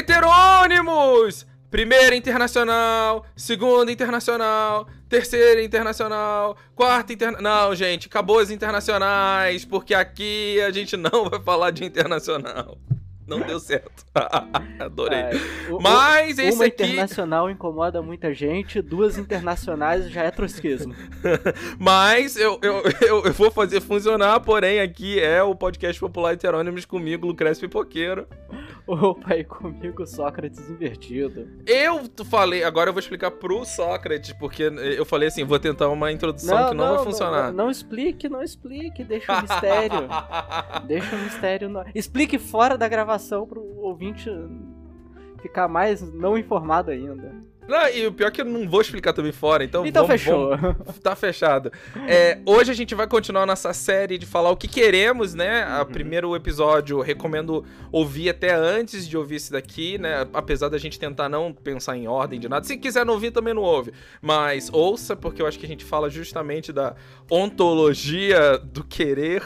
Heterônimos! Primeira internacional, segunda internacional, terceira internacional, quarta internacional. Não, gente, acabou as internacionais, porque aqui a gente não vai falar de internacional não deu certo. Adorei. O, Mas esse uma aqui. Uma internacional incomoda muita gente, duas internacionais já é trotskismo. Mas eu, eu, eu, eu, vou fazer funcionar, porém aqui é o podcast popular Heterônimos comigo, Lucrécio Pipoqueiro. Opa, e comigo Sócrates invertido. Eu falei, agora eu vou explicar pro Sócrates, porque eu falei assim, vou tentar uma introdução não, que não, não, vai funcionar. Não, não, explique, não explique, deixa o mistério. deixa o mistério. No... Explique fora da gravação pro ouvinte ficar mais não informado ainda. Não, e o pior é que eu não vou explicar também fora, então. Então vamos, fechou. Vamos, tá fechado. É, hoje a gente vai continuar nossa série de falar o que queremos, né? O uhum. primeiro episódio, recomendo ouvir até antes de ouvir esse daqui, né? Apesar da gente tentar não pensar em ordem de nada. Se quiser não ouvir, também não ouve. Mas ouça, porque eu acho que a gente fala justamente da ontologia do querer.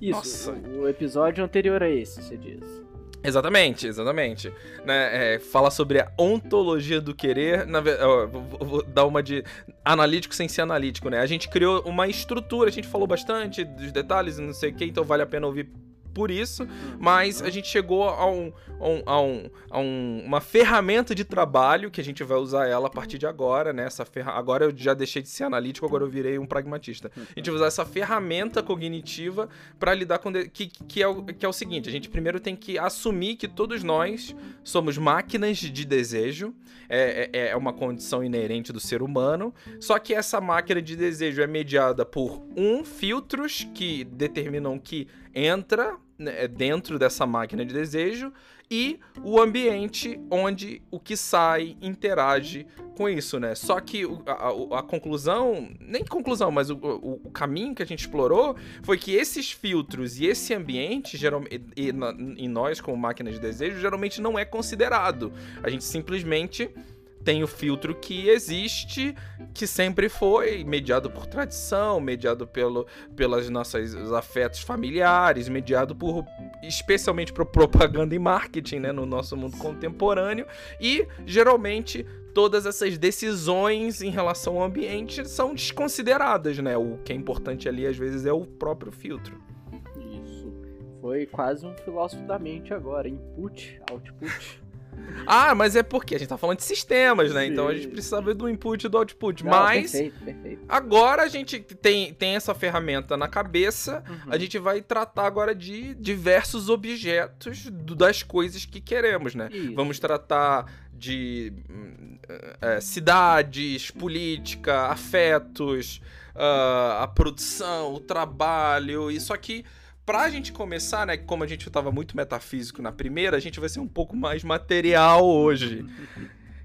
Isso, Nossa. o episódio anterior a esse, você diz. Exatamente, exatamente. Né, é, fala sobre a ontologia do querer. Na, ó, vou, vou, dar uma de analítico sem ser analítico, né? A gente criou uma estrutura, a gente falou bastante dos detalhes, não sei o que, então vale a pena ouvir por isso, mas a gente chegou a, um, a, um, a, um, um, uma ferramenta de trabalho que a gente vai usar ela a partir de agora, né? Essa ferra... Agora eu já deixei de ser analítico, agora eu virei um pragmatista. A gente vai usar essa ferramenta cognitiva para lidar com. De... Que, que, é o, que é o seguinte: a gente primeiro tem que assumir que todos nós somos máquinas de desejo, é, é, é uma condição inerente do ser humano, só que essa máquina de desejo é mediada por um filtros que determinam que entra né, é dentro dessa máquina de desejo e o ambiente onde o que sai interage com isso, né? Só que a, a, a conclusão, nem conclusão, mas o, o, o, caminho que a gente explorou foi que esses filtros e esse ambiente, geralmente, e, e, e nós como máquina de desejo, geralmente não é considerado. A gente simplesmente tem o filtro que existe, que sempre foi mediado por tradição, mediado pelo, pelas nossas afetos familiares, mediado por especialmente por propaganda e marketing, né, no nosso mundo contemporâneo, e geralmente todas essas decisões em relação ao ambiente são desconsideradas, né? O que é importante ali às vezes é o próprio filtro. Isso. Foi quase um filósofo da mente agora, input, output. Ah, mas é porque a gente tá falando de sistemas, né? Sim. Então a gente precisava do input e do output. Não, mas perfeito, perfeito. agora a gente tem, tem essa ferramenta na cabeça, uhum. a gente vai tratar agora de diversos objetos do, das coisas que queremos, né? Isso. Vamos tratar de é, cidades, política, afetos, uh, a produção, o trabalho, isso aqui pra gente começar, né, como a gente tava muito metafísico na primeira, a gente vai ser um pouco mais material hoje.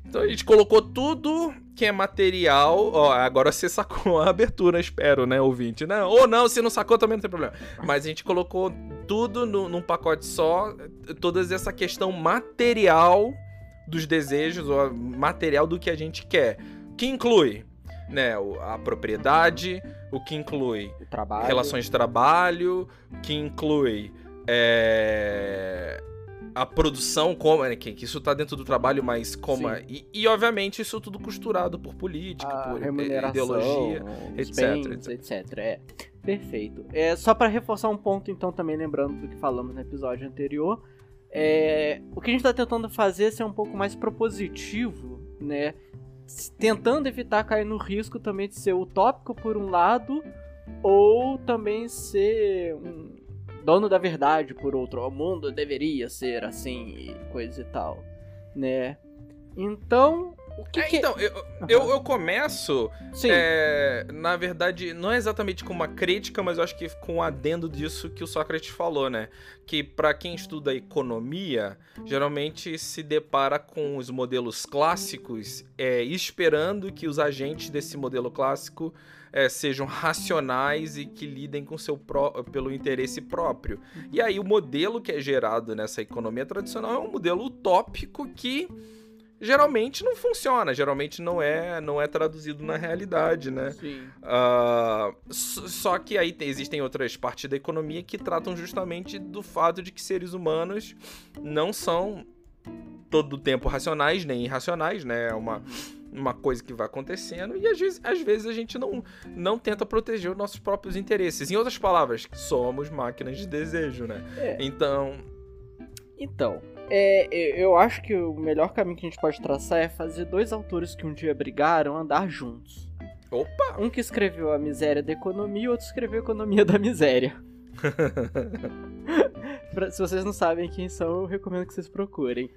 Então a gente colocou tudo que é material. Ó, agora você sacou a abertura, espero, né, ouvinte? Não, ou não, se não sacou também não tem problema. Mas a gente colocou tudo no, num pacote só, toda essa questão material dos desejos, ou material do que a gente quer. Que inclui né, a propriedade, o que inclui relações de trabalho, que inclui é, a produção, como né, que, que isso está dentro do trabalho, mas como e, e, obviamente isso tudo costurado por política, a por ideologia, etc, bens, etc. etc. É. Perfeito. É, só para reforçar um ponto, então, também lembrando do que falamos no episódio anterior, é, o que a gente está tentando fazer é ser um pouco mais propositivo, né? Tentando evitar cair no risco também de ser utópico por um lado, ou também ser um dono da verdade por outro. O mundo deveria ser assim e coisa e tal, né? Então, que, é, que... Então, eu, uhum. eu, eu, começo, é, na verdade, não é exatamente com uma crítica, mas eu acho que com um adendo disso que o Sócrates falou, né? Que para quem estuda economia, geralmente se depara com os modelos clássicos, é, esperando que os agentes desse modelo clássico é, sejam racionais e que lidem com seu pró pelo interesse próprio. E aí o modelo que é gerado nessa economia tradicional é um modelo utópico que geralmente não funciona, geralmente não é não é traduzido na realidade, né? Sim. Uh, só que aí existem outras partes da economia que tratam justamente do fato de que seres humanos não são todo o tempo racionais nem irracionais, né? É uma, uma coisa que vai acontecendo e às vezes, às vezes a gente não, não tenta proteger os nossos próprios interesses. Em outras palavras, somos máquinas de desejo, né? É. Então. Então, é, eu acho que o melhor caminho que a gente pode traçar é fazer dois autores que um dia brigaram andar juntos. Opa! Um que escreveu A Miséria da Economia e outro escreveu a Economia da Miséria. Se vocês não sabem quem são, eu recomendo que vocês procurem.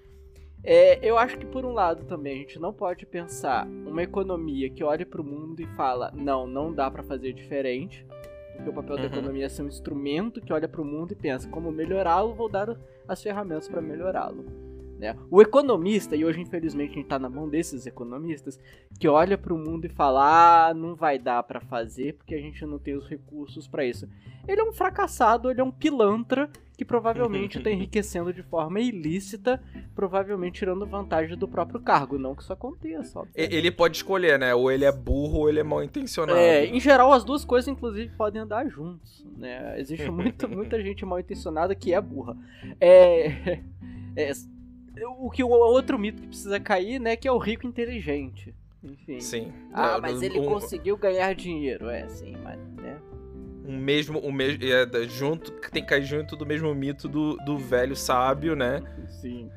É, eu acho que por um lado também a gente não pode pensar uma economia que olhe para o mundo e fala não, não dá para fazer diferente, porque o papel da Uhum. economia é ser um instrumento que olha para o mundo e pensa como melhorá-lo, vou dar as ferramentas para melhorá-lo. né? O economista, e hoje infelizmente a gente tá na mão desses economistas, que olha para o mundo e fala: ah, não vai dar para fazer porque a gente não tem os recursos para isso. Ele é um fracassado, ele é um pilantra que provavelmente está enriquecendo de forma ilícita, provavelmente tirando vantagem do próprio cargo. Não que isso aconteça, obviamente. Ele pode escolher, né? Ou ele é burro ou ele é mal intencionado. É, em geral, as duas coisas, inclusive, podem andar juntos. Né? Existe muita, muita gente mal intencionada que é burra. É, é, o que o outro mito que precisa cair, né, que é o rico inteligente. Enfim. Sim. Ah, É, mas ele um, conseguiu ganhar dinheiro. É, sim, mas. Né? Um mesmo, um mesmo, é, junto, tem que cair junto do mesmo mito do, do velho sábio, né? Sim.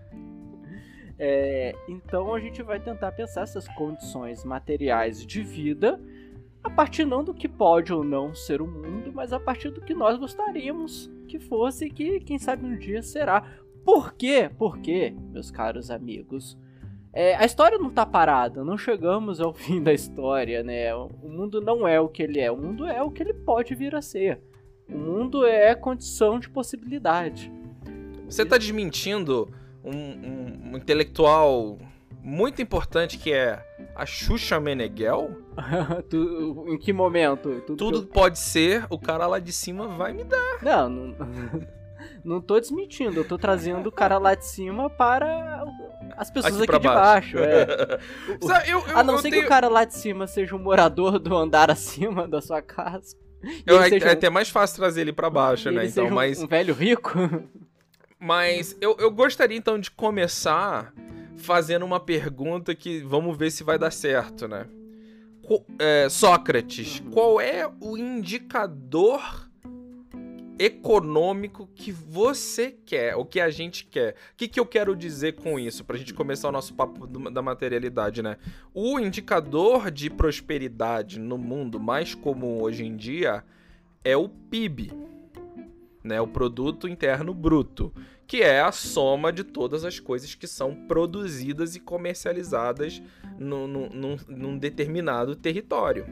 É, então a gente vai tentar pensar essas condições materiais de vida a partir não do que pode ou não ser o mundo, mas a partir do que nós gostaríamos que fosse e que, quem sabe, um dia será. Por quê? Porque, meus caros amigos, é, a história não tá parada, não chegamos ao fim da história, né? O mundo não é o que ele é, o mundo é o que ele pode vir a ser. O mundo é condição de possibilidade. Você tá desmentindo um, um- um intelectual muito importante que é a Xuxa Meneghel? Tu- em que momento? Tudo Tudo que pode ser, o cara lá de cima vai me dar. eu- Não, não, não tô desmentindo. Eu tô trazendo o cara lá de cima para as pessoas Aqui aqui, de baixo. é. O- Sabe, eu, eu, A não ser tenho- que o cara lá de cima seja um morador do andar acima da sua casa. Eu- é, é um- até mais fácil trazer ele pra baixo, né? Então, um- mas, um velho rico. mas eu, eu gostaria então de começar fazendo uma pergunta que vamos ver se vai dar certo, né? Co- é, Sócrates, Uhum. qual é o indicador econômico que você quer, o que a gente quer? O que, que eu quero dizer com isso, pra gente começar o nosso papo do- da materialidade, né? O indicador de prosperidade no mundo mais comum hoje em dia é o PIB, né? O Produto Interno Bruto, que é a soma de todas as coisas que são produzidas e comercializadas no, no- num- num determinado território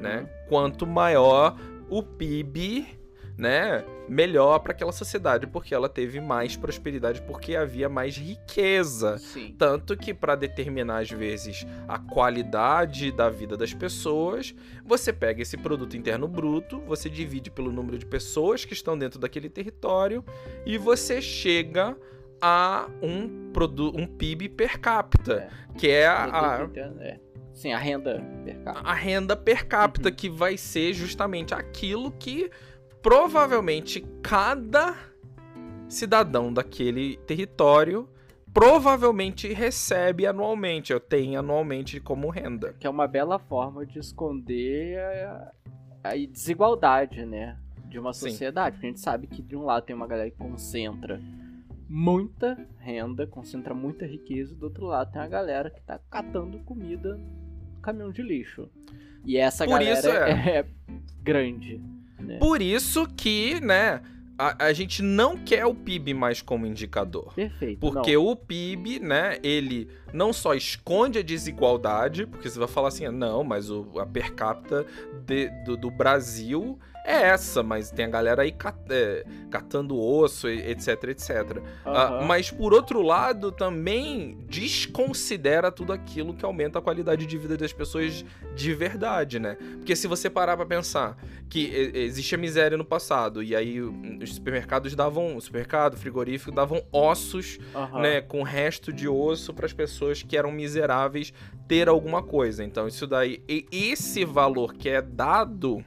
né? Quanto maior o PIB, né, melhor para aquela sociedade, porque ela teve mais prosperidade, porque havia mais riqueza. Sim. Tanto que para determinar às vezes a qualidade da vida das pessoas, você pega esse produto interno bruto, você divide pelo número de pessoas que estão dentro daquele território e você chega a um um PIB per capita, que é a, a- É. Sim, a renda per capita. a renda per capita, Uhum. que vai ser justamente aquilo que provavelmente cada cidadão daquele território provavelmente recebe anualmente, ou tem anualmente como renda. Que é uma bela forma de esconder a, desigualdade, né? De uma Sim. sociedade. Porque a gente sabe que de um lado tem uma galera que concentra muita renda, concentra muita riqueza, e do outro lado tem a galera que tá catando comida no caminhão de lixo. E essa Por galera é. é grande. Né? Por isso que, né, a, a gente não quer o PIB mais como indicador. Perfeito. Porque não. o PIB, né, ele não só esconde a desigualdade, porque você vai falar assim, não, mas o, a per capita de- do, do Brasil é essa, mas tem a galera aí cat- é, catando osso, etc, etc. Ah, Aham. mas por outro lado, também desconsidera tudo aquilo que aumenta a qualidade de vida das pessoas de verdade, né? Porque se você parar pra pensar que e- existia miséria no passado, e aí hum, os supermercados davam, o supermercado, frigorífico, davam ossos Aham. né, com resto de osso para as pessoas que eram miseráveis ter alguma coisa. Então isso daí, esse valor que é dado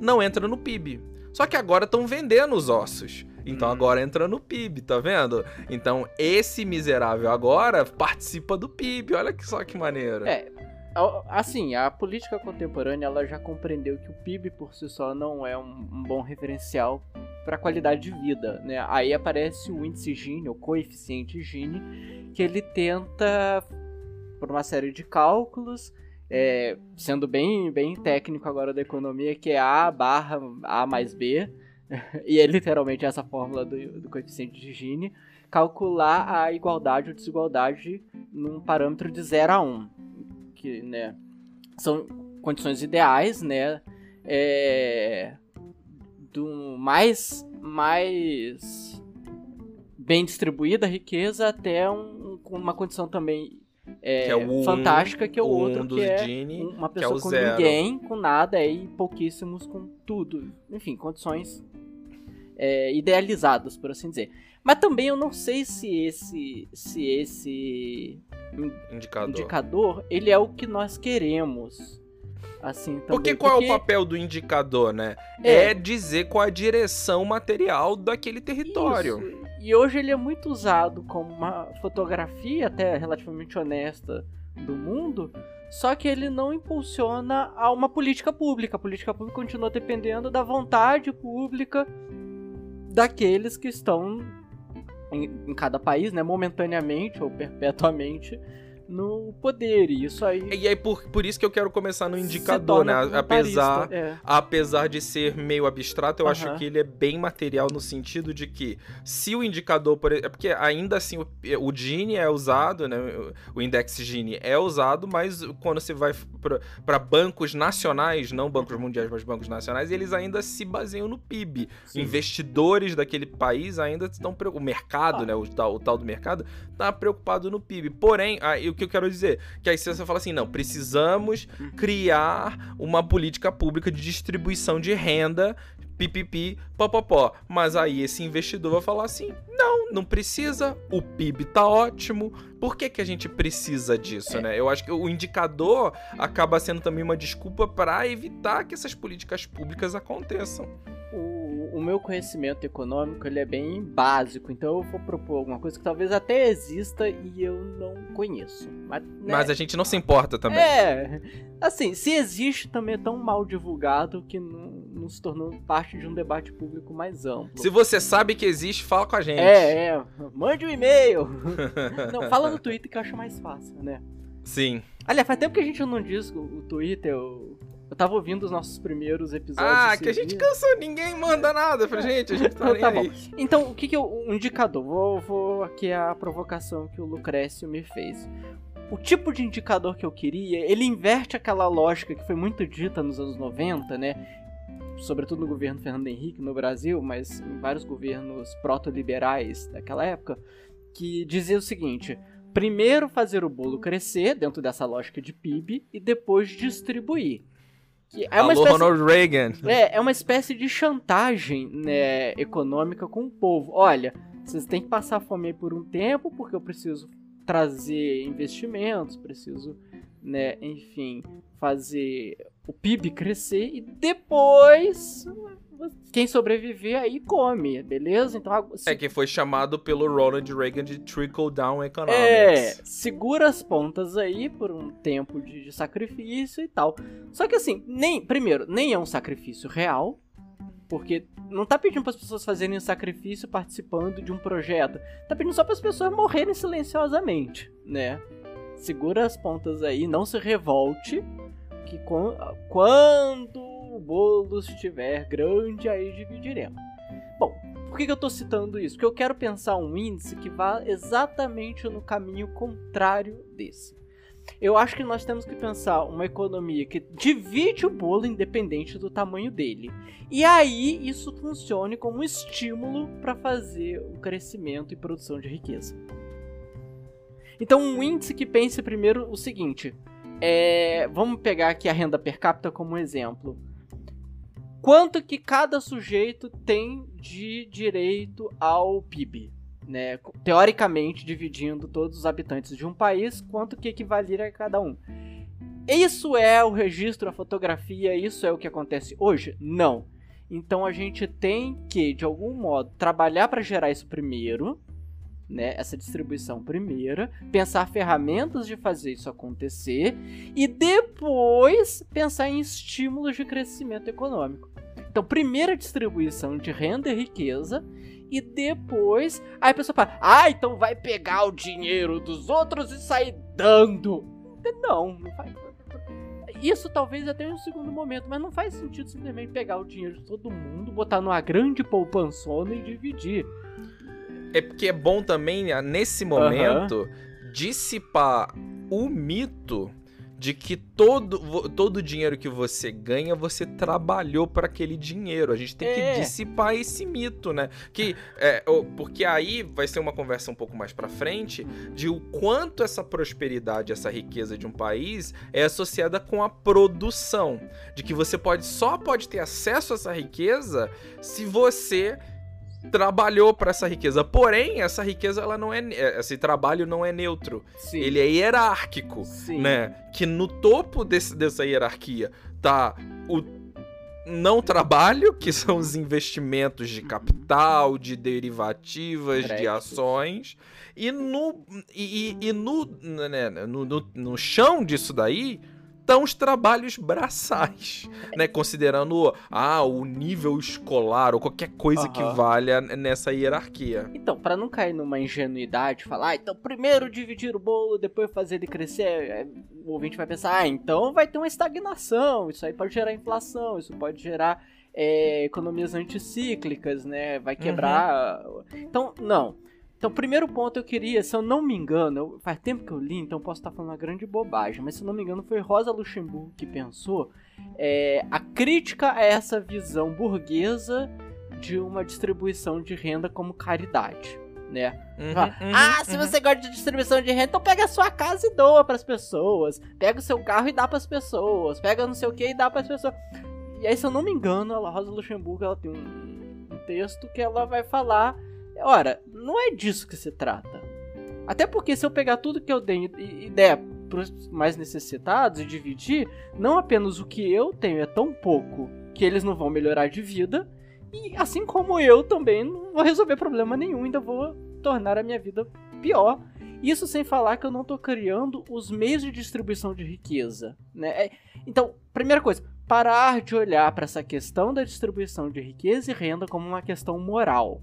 não entra no PIB. Só que agora estão vendendo os ossos. Então Hum. agora entra no PIB, tá vendo? Então esse miserável agora participa do PIB. Olha que só que maneiro. É, assim, a política contemporânea ela já compreendeu que o PIB por si só não é um, um bom referencial para qualidade de vida, né? Aí aparece o índice Gini, o coeficiente Gini, que ele tenta por uma série de cálculos, é, sendo bem, bem técnico agora da economia, que é A barra A mais B, e é literalmente essa fórmula do, do coeficiente de Gini, calcular a igualdade ou desigualdade num parâmetro de 0 a 1 que, né, são condições ideais, né, é, do mais, mais bem distribuída a riqueza até um- uma condição também é, Que é um, fantástica, que é o, o outro, um que é Gini, uma é pessoa o com zero. ninguém, com nada, e pouquíssimos com tudo. Enfim, condições é, idealizadas, por assim dizer. Mas também eu não sei se esse, se esse indicador. indicador ele é o que nós queremos. Assim, também. Porque qual Porque- é o papel do indicador, né? É. É. dizer qual a direção material daquele território. Isso. E hoje ele é muito usado como uma fotografia até relativamente honesta do mundo, só que ele não impulsiona a uma política pública. A política pública continua dependendo da vontade pública daqueles que estão em, em cada país, né, momentaneamente ou perpetuamente no poder. E isso aí E aí, por, por isso que eu quero começar no indicador, né? Apesar, é. apesar de ser meio abstrato, eu acho Aham. que ele é bem material no sentido de que se o indicador, por é porque ainda assim o, o Gini é usado, né? O index Gini é usado, mas quando você vai para bancos nacionais, não bancos mundiais, mas bancos nacionais, eles ainda se baseiam no PIB. Sim. Investidores daquele país ainda estão preocupados. O mercado, Ah. né? O tal, o tal do mercado, tá preocupado no PIB. Porém, aí, o que eu quero dizer? Que aí você fala assim, não, precisamos Uhum. criar uma política pública de distribuição de renda, pipipi, popopó. Mas aí esse investidor vai falar assim: não, não precisa, o PIB tá ótimo. Por que, que a gente precisa disso, É. né? Eu acho que o indicador acaba sendo também uma desculpa para evitar que essas políticas públicas aconteçam. O, o meu conhecimento econômico ele é bem básico, então eu vou propor alguma coisa que talvez até exista e eu não conheço. Mas, né, Mas a gente não se importa também. É, assim, se existe também é tão mal divulgado que não, não se tornou parte de um debate público mais amplo. Se você sabe que existe, fala com a gente. É, é, mande um e-mail. não, fala no Twitter que eu acho mais fácil, né? Sim. Aliás, faz tempo que a gente não diz o, o Twitter, eu, eu tava ouvindo os nossos primeiros episódios. Ah, que a gente cansou, ninguém manda nada pra gente, a gente tá Tá bom. Então, o que que eu. Um indicador. Vou, vou aqui a provocação que o Lucrécio me fez. O tipo de indicador que eu queria, ele inverte aquela lógica que foi muito dita nos anos 90, né? Sobretudo no governo Fernando Henrique no Brasil, mas em vários governos proto-liberais daquela época, que dizia o seguinte: primeiro fazer o bolo crescer dentro dessa lógica de PIB e depois distribuir. É uma Alô, espécie Ronald Reagan. é, é uma espécie de chantagem né, econômica com o povo. Olha, vocês têm que passar fome aí por um tempo, porque eu preciso trazer investimentos, preciso, né, enfim, fazer o PIB crescer e depois quem sobreviver aí come, beleza? Então, se- É que foi chamado pelo Ronald Reagan de Trickle Down é, Economics. segura as pontas aí por um tempo de, de sacrifício e tal. Só que assim, nem, primeiro, nem é um sacrifício real, porque não tá pedindo para as pessoas fazerem um sacrifício participando de um projeto. Tá pedindo só para as pessoas morrerem silenciosamente, né? Segura as pontas aí, não se revolte, que quan- quando o bolo estiver grande, aí dividiremos. Bom, por que, eu tô citando isso? Porque eu quero pensar um índice que vá exatamente no caminho contrário desse. Eu acho que nós temos que pensar uma economia que divide o bolo independente do tamanho dele. E aí isso funcione como um estímulo para fazer o crescimento e produção de riqueza. Então, um índice que pense primeiro o seguinte: é, vamos pegar aqui a renda per capita como exemplo. Quanto que cada sujeito tem de direito ao PIB? Né? Teoricamente, dividindo todos os habitantes de um país, quanto que equivaleria a cada um? Isso é o registro, a fotografia, isso é o que acontece hoje? Não. Então a gente tem que, de algum modo, trabalhar para gerar isso primeiro, né, essa distribuição primeira, pensar ferramentas de fazer isso acontecer e depois pensar em estímulos de crescimento econômico. Então, primeira distribuição de renda e riqueza e depois aí a pessoa fala: "Ah, então vai pegar o dinheiro dos outros e sair dando". Não, não faz. Isso talvez até em um segundo momento, mas não faz sentido simplesmente pegar o dinheiro de todo mundo, botar numa grande poupançona e dividir. É porque é bom também, né, nesse momento, uhum. dissipar o mito de que todo, todo o dinheiro que você ganha, você trabalhou para aquele dinheiro. A gente tem é. que dissipar esse mito, né? Que, é, porque aí vai ser uma conversa um pouco mais para frente de o quanto essa prosperidade, essa riqueza de um país é associada com a produção. De que você pode só pode ter acesso a essa riqueza se você trabalhou para essa riqueza. Porém, essa riqueza ela não é, é esse trabalho não é neutro. Sim. Ele é hierárquico, Sim. né? Que no topo desse, dessa hierarquia tá o não trabalho, que são os investimentos de capital, de derivativas, de ações, e no e, e no, né, no, no, no chão disso daí estão os trabalhos braçais, né? Considerando ah, o nível escolar ou qualquer coisa uhum. que valha nessa hierarquia. Então, para não cair numa ingenuidade, falar, ah, então primeiro dividir o bolo, depois fazer ele crescer, é, o ouvinte vai pensar, ah, então vai ter uma estagnação, isso aí pode gerar inflação, isso pode gerar é, economias anticíclicas, né? Vai quebrar. Uhum. Então, não. Então, primeiro ponto eu queria, se eu não me engano, eu, faz tempo que eu li, então posso estar falando uma grande bobagem, mas se eu não me engano foi Rosa Luxemburgo que pensou é, a crítica a essa visão burguesa de uma distribuição de renda como caridade. Né? Uhum, uhum, ah, se uhum. você gosta de distribuição de renda, então pega a sua casa e doa para as pessoas. Pega o seu carro e dá para as pessoas. Pega não sei o que e dá para as pessoas. E aí, se eu não me engano, a Rosa Luxemburgo ela tem um, um texto que ela vai falar Ora, não é disso que se trata. Até porque se eu pegar tudo que eu dei e der para os mais necessitados e dividir, não apenas o que eu tenho é tão pouco que eles não vão melhorar de vida, e assim como eu também não vou resolver problema nenhum, ainda vou tornar a minha vida pior. Isso sem falar que eu não estou criando os meios de distribuição de riqueza. Né? É, então, primeira coisa, parar de olhar para essa questão da distribuição de riqueza e renda como uma questão moral.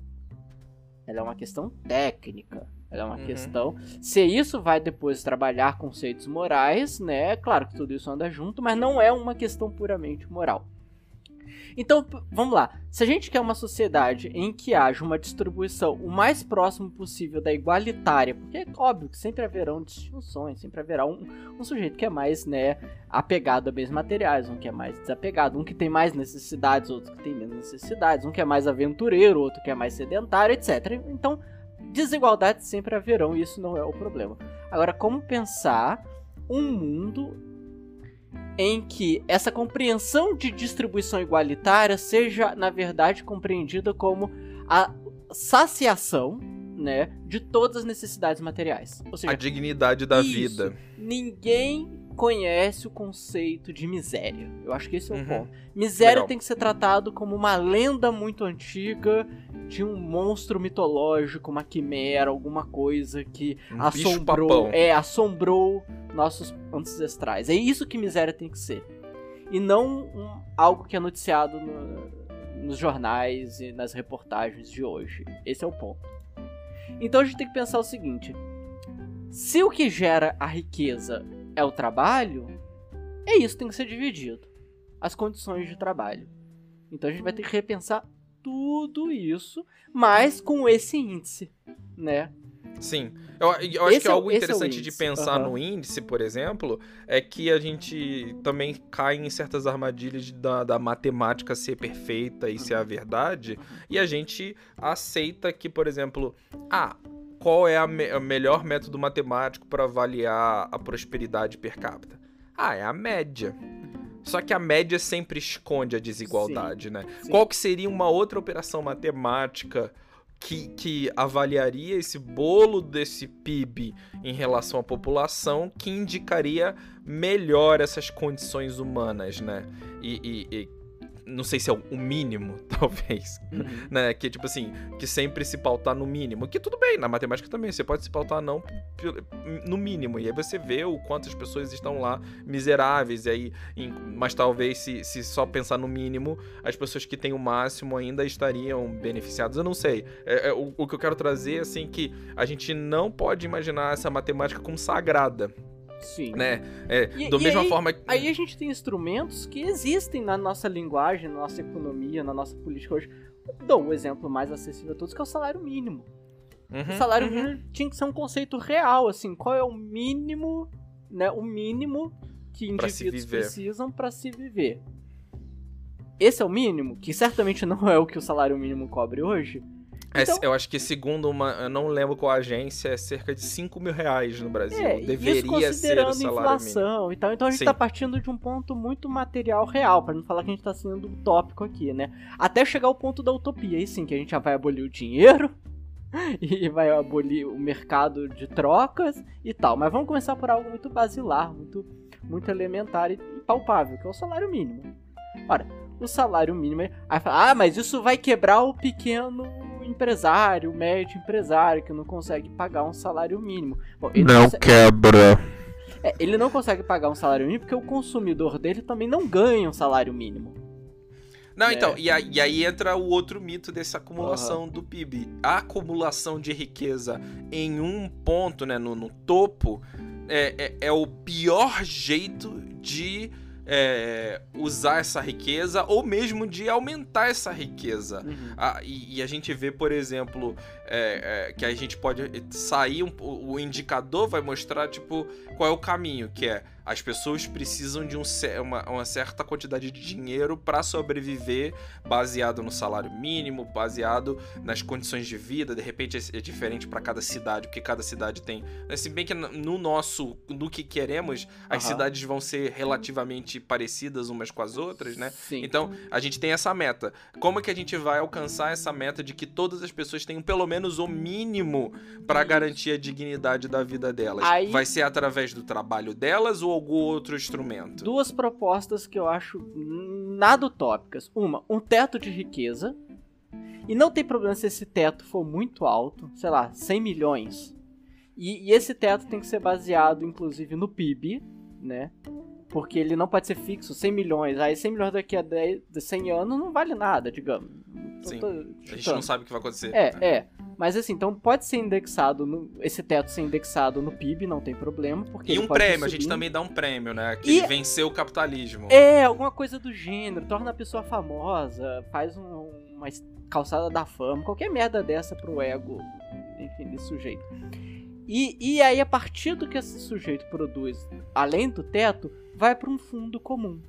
Ela é uma questão técnica. Ela é uma uhum. questão. Se isso vai depois trabalhar conceitos morais, né? Claro que tudo isso anda junto, mas não é uma questão puramente moral. Então, vamos lá. Se a gente quer uma sociedade em que haja uma distribuição o mais próximo possível da igualitária, porque é óbvio que sempre haverão distinções, sempre haverá um, um sujeito que é mais né, apegado a bens materiais, um que é mais desapegado, um que tem mais necessidades, outro que tem menos necessidades, um que é mais aventureiro, outro que é mais sedentário, etc. Então, desigualdades sempre haverão e isso não é o problema. Agora, como pensar um mundo em que essa compreensão de distribuição igualitária seja, na verdade, compreendida como a saciação né, de todas as necessidades materiais. Ou seja, a dignidade da isso, vida. Ninguém conhece o conceito de miséria. Eu acho que esse é o uhum. ponto. Miséria Legal. tem que ser tratado como uma lenda muito antiga de um monstro mitológico, uma quimera, alguma coisa que um assombrou, é, assombrou nossos ancestrais. É isso que miséria tem que ser. E não um, algo que é noticiado no, nos jornais e nas reportagens de hoje. Esse é o ponto. Então a gente tem que pensar o seguinte: se o que gera a riqueza é o trabalho, é isso que tem que ser dividido. As condições de trabalho. Então a gente vai ter que repensar tudo isso, mas com esse índice, né? Sim. Eu, eu acho esse que é algo interessante é de pensar uhum. no índice, por exemplo, é que a gente também cai em certas armadilhas da, da matemática ser perfeita e ser a verdade, e a gente aceita que, por exemplo, ah, qual é a, me melhor método matemático para avaliar a prosperidade per capita? Ah, é a média. Só que a média sempre esconde a desigualdade, sim, né? Sim. Qual que seria uma outra operação matemática que, que avaliaria esse bolo desse PIB em relação à população que indicaria melhor essas condições humanas, né? E, e, e não sei se é o mínimo, talvez, uhum. né? Que tipo assim, que sempre se pautar no mínimo. Que tudo bem, na matemática também, você pode se pautar não no mínimo. E aí você vê o quanto as pessoas estão lá miseráveis. E aí, mas talvez se, se só pensar no mínimo, as pessoas que têm o máximo ainda estariam beneficiadas. Eu não sei. É, é o, o que eu quero trazer, assim, que a gente não pode imaginar essa matemática como sagrada. Sim. Né? É, e, da mesma aí, forma. Aí a gente tem instrumentos que existem na nossa linguagem, na nossa economia, na nossa política hoje. Dou um exemplo mais acessível a todos, que é o salário mínimo. Uhum, o salário uhum. mínimo tinha que ser um conceito real, assim, qual é o mínimo, né? O mínimo que indivíduos precisam para se viver. Esse é o mínimo, que certamente não é o que o salário mínimo cobre hoje. É, então, eu acho que segundo uma. Eu não lembro qual agência, é cerca de 5 mil reais no Brasil. É, Deveria ser o salário inflação mínimo. e tal. Então a gente Sim. tá partindo de um ponto muito material real, para não falar que a gente tá sendo utópico aqui, né? Até chegar ao ponto da utopia. Aí sim, que a gente já vai abolir o dinheiro e vai abolir o mercado de trocas e tal. Mas vamos começar por algo muito basilar, muito, muito elementar e palpável, que é o salário mínimo. Ora, o salário mínimo. Aí fala, ah, mas isso vai quebrar o pequeno empresário, o médio empresário, que não consegue pagar um salário mínimo. Bom, não consegue... quebra. É, ele não consegue pagar um salário mínimo porque o consumidor dele também não ganha um salário mínimo. Não, é. então, e aí, e aí, entra o outro mito dessa acumulação uhum. do PIB. A acumulação de riqueza em um ponto, né, no, no topo, é, é, é o pior jeito de é, usar essa riqueza ou mesmo de aumentar essa riqueza. Uhum. Ah, e, e, a gente vê, por exemplo, é, é, que a gente pode sair, um, o indicador vai mostrar, tipo, qual é o caminho, que é as pessoas precisam de um, uma, uma certa quantidade de dinheiro para sobreviver, baseado no salário mínimo, baseado nas condições de vida. De repente é, é diferente para cada cidade, porque cada cidade tem. Né, se bem que no nosso, no que queremos, as uhum. cidades vão ser relativamente parecidas umas com as outras, né? Sim. Então a gente tem essa meta. Como é que a gente vai alcançar essa meta de que todas as pessoas tenham pelo menos o mínimo para garantir a dignidade da vida delas? Aí... Vai ser através do trabalho delas ou algum outro instrumento? Duas propostas que eu acho nada utópicas. Uma, um teto de riqueza. E não tem problema se esse teto for muito alto, sei lá, 100 milhões. E, e esse teto tem que ser baseado, inclusive, no PIB, né? Porque ele não pode ser fixo, 100 milhões. Aí 100 milhões daqui a 10, 100 anos não vale nada, digamos. Sim. A gente não sabe o que vai acontecer. É, é. Mas assim, então pode ser indexado, no, esse teto ser indexado no PIB, não tem problema. Porque e um prêmio, a gente também dá um prêmio, né? Que e... venceu o capitalismo. É, alguma coisa do gênero, torna a pessoa famosa, faz um, uma calçada da fama, qualquer merda dessa pro ego, enfim, desse sujeito. E, e aí, a partir do que esse sujeito produz, além do teto, vai para um fundo comum.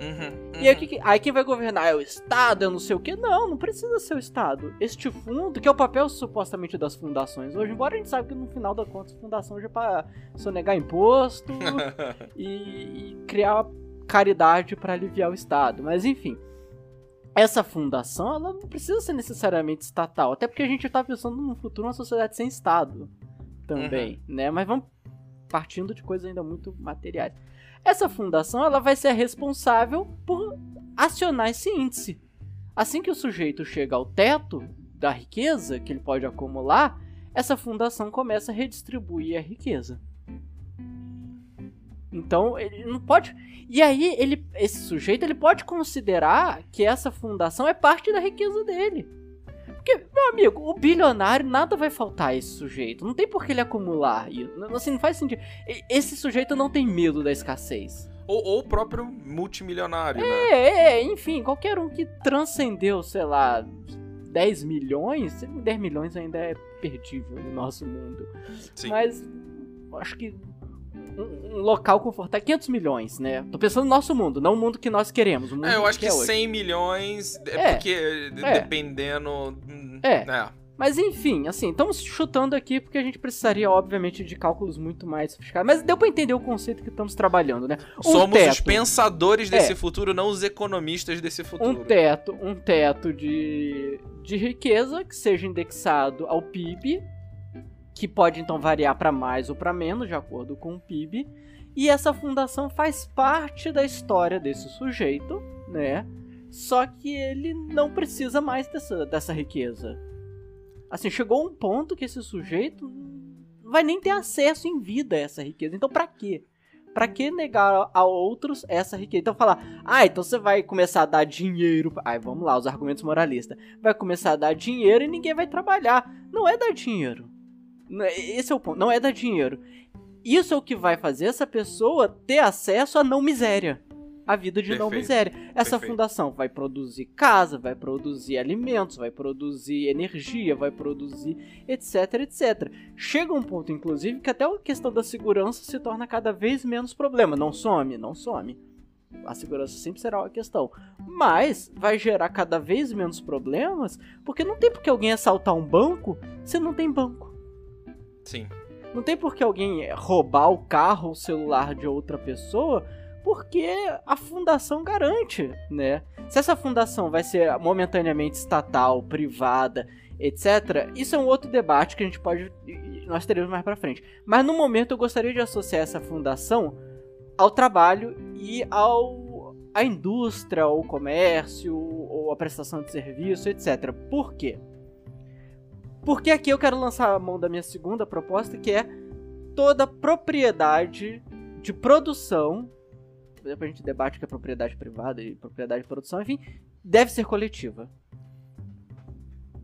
Uhum, uhum. E aí, que, aí, quem vai governar é o Estado, eu não sei o que. Não, não precisa ser o Estado. Este fundo, que é o papel supostamente das fundações hoje, embora a gente saiba que no final da conta, a fundação hoje é pra sonegar imposto e, e, criar caridade para aliviar o Estado. Mas enfim, essa fundação ela não precisa ser necessariamente estatal, até porque a gente está pensando no futuro uma sociedade sem Estado também, uhum. né? Mas vamos partindo de coisas ainda muito materiais. Essa fundação ela vai ser responsável por acionar esse índice. Assim que o sujeito chega ao teto da riqueza que ele pode acumular, essa fundação começa a redistribuir a riqueza. Então, ele não pode. E aí, ele, esse sujeito ele pode considerar que essa fundação é parte da riqueza dele. Porque, meu amigo, o bilionário nada vai faltar a esse sujeito. Não tem por que ele acumular. Assim, não faz sentido. Esse sujeito não tem medo da escassez. Ou, ou o próprio multimilionário, é, né? É, é, enfim, qualquer um que transcendeu, sei lá, 10 milhões, 10 milhões ainda é perdível no nosso mundo. Sim. Mas acho que um, local confortável. 500 milhões, né? Tô pensando no nosso mundo, não o mundo que nós queremos. é, eu acho que, que é 100 milhões é, é porque é. dependendo. Hum, é. é. Mas enfim, assim, estamos chutando aqui porque a gente precisaria, obviamente, de cálculos muito mais sofisticados. Mas deu para entender o conceito que estamos trabalhando, né? Um Somos teto, os pensadores desse é, futuro, não os economistas desse futuro. Um teto, um teto de, de riqueza que seja indexado ao PIB que pode então variar para mais ou para menos, de acordo com o PIB. E essa fundação faz parte da história desse sujeito, né? Só que ele não precisa mais dessa, dessa riqueza. Assim, chegou um ponto que esse sujeito vai nem ter acesso em vida a essa riqueza. Então, para quê? Para que negar a outros essa riqueza? Então falar, ah, então você vai começar a dar dinheiro. Ai, vamos lá, os argumentos moralistas. Vai começar a dar dinheiro e ninguém vai trabalhar. Não é dar dinheiro. Esse é o ponto. Não é dar dinheiro. Isso é o que vai fazer essa pessoa ter acesso à não miséria a vida de Perfeito. não miséria. Essa Perfeito. fundação vai produzir casa, vai produzir alimentos, vai produzir energia, vai produzir etc, etc. Chega um ponto, inclusive, que até a questão da segurança se torna cada vez menos problema. Não some, não some. A segurança sempre será uma questão. Mas vai gerar cada vez menos problemas, porque não tem por que alguém assaltar um banco se não tem banco. Sim. Não tem por que alguém roubar o carro ou o celular de outra pessoa porque a fundação garante, né? Se essa fundação vai ser momentaneamente estatal, privada, etc, isso é um outro debate que a gente pode nós teremos mais para frente. Mas no momento eu gostaria de associar essa fundação ao trabalho e ao à indústria, ou comércio, ou a prestação de serviço, etc. Por quê? Porque aqui eu quero lançar a mão da minha segunda proposta, que é toda propriedade de produção depois a gente debate que é propriedade privada e propriedade de produção, enfim, deve ser coletiva.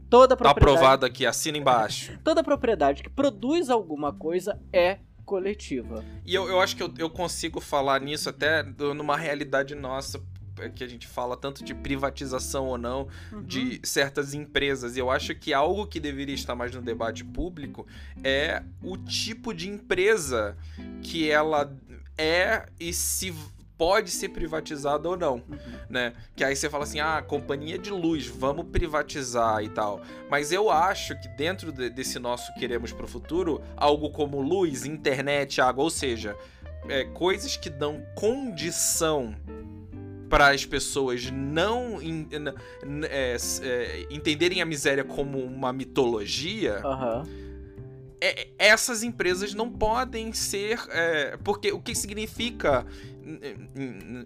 Toda propriedade. Tá aprovado aqui, assina embaixo. Toda propriedade que produz alguma coisa é coletiva. E eu, eu acho que eu, eu consigo falar nisso até numa realidade nossa, que a gente fala tanto de privatização ou não uhum. de certas empresas. E eu acho que algo que deveria estar mais no debate público é o tipo de empresa que ela é e se pode ser privatizado ou não, uhum. né? Que aí você fala assim, ah, companhia de luz, vamos privatizar e tal. Mas eu acho que dentro de, desse nosso queremos para o futuro, algo como luz, internet, água, ou seja, é, coisas que dão condição para as pessoas não in, é, é, entenderem a miséria como uma mitologia. Uhum é, essas empresas não podem ser. É, porque o que significa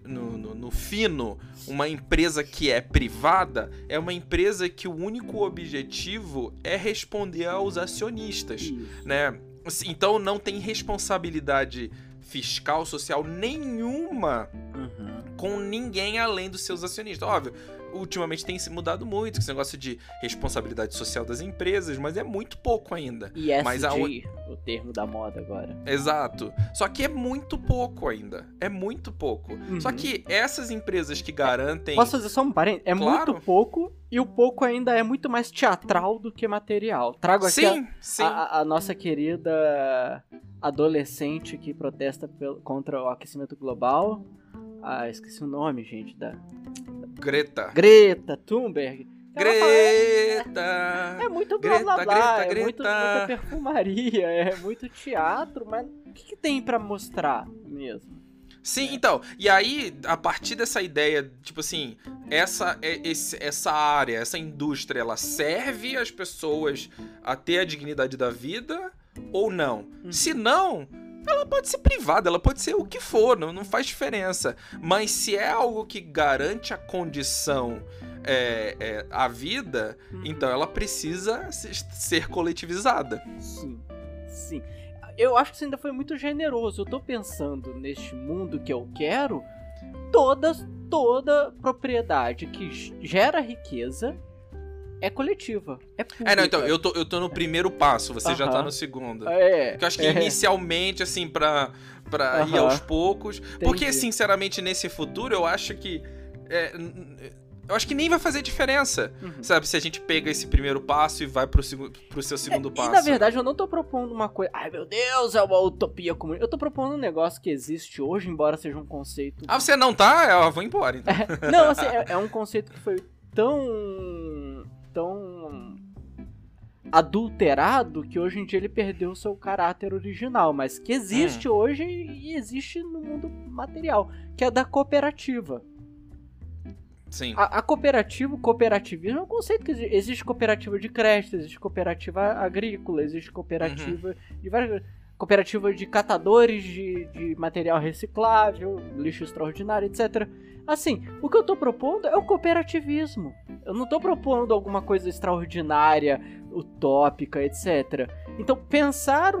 no, no, no, fino uma empresa que é privada é uma empresa que o único objetivo é responder aos acionistas, Isso. né? Então não tem responsabilidade fiscal, social nenhuma uhum. com ninguém além dos seus acionistas. Óbvio, ultimamente tem se mudado muito, esse negócio de responsabilidade social das empresas, mas é muito pouco ainda. E mas a... o termo da moda agora. Exato. Só que é muito pouco ainda. É muito pouco. Uhum. Só que essas empresas que garantem. Posso fazer só um parênteses? É claro. muito pouco e o pouco ainda é muito mais teatral do que material. Trago aqui sim, a, sim. A, a, nossa querida adolescente que protesta contra o aquecimento global. Ah, esqueci o nome, gente, da, Greta. Greta Thunberg. Greta! É, é muito blá Greta, blá blá, Greta, é muito, muita perfumaria, é muito teatro, mas o que, que tem para mostrar mesmo? Sim, é. então, e aí, a partir dessa ideia, tipo assim, essa, é, esse, essa área, essa indústria, ela serve as pessoas a ter a dignidade da vida ou não? Hum. Se não, ela pode ser privada, ela pode ser o que for, não, não faz diferença. Mas se é algo que garante a condição é, é, à vida, uhum. então ela precisa ser coletivizada. Sim, sim. Eu acho que você ainda foi muito generoso. Eu tô pensando neste mundo que eu quero, toda, toda propriedade que gera riqueza é coletiva. É pública. É, não, então, eu tô, eu tô no primeiro passo, você uh -huh. já tá no segundo. É. Porque eu acho que é. inicialmente, assim, pra, pra uh -huh. ir aos poucos. Entendi. Porque, sinceramente, nesse futuro, eu acho que. É, eu acho que nem vai fazer diferença, uhum. sabe? Se a gente pega esse primeiro passo e vai pro, pro seu segundo é, passo. E na verdade eu não tô propondo uma coisa. Ai meu Deus, é uma utopia comum. Eu tô propondo um negócio que existe hoje, embora seja um conceito. Ah, você não tá? Eu vou embora então. É, não, assim, é, é um conceito que foi tão tão adulterado que hoje em dia ele perdeu o seu caráter original, mas que existe hum. hoje e existe no mundo material, que é da cooperativa. Sim. A, a cooperativa, o cooperativismo é um conceito que existe. Existe cooperativa de crédito, existe cooperativa agrícola, existe cooperativa uhum. de várias cooperativa de catadores de, de material reciclável, lixo extraordinário, etc. Assim, o que eu tô propondo é o cooperativismo. Eu não tô propondo alguma coisa extraordinária, utópica, etc. Então, pensar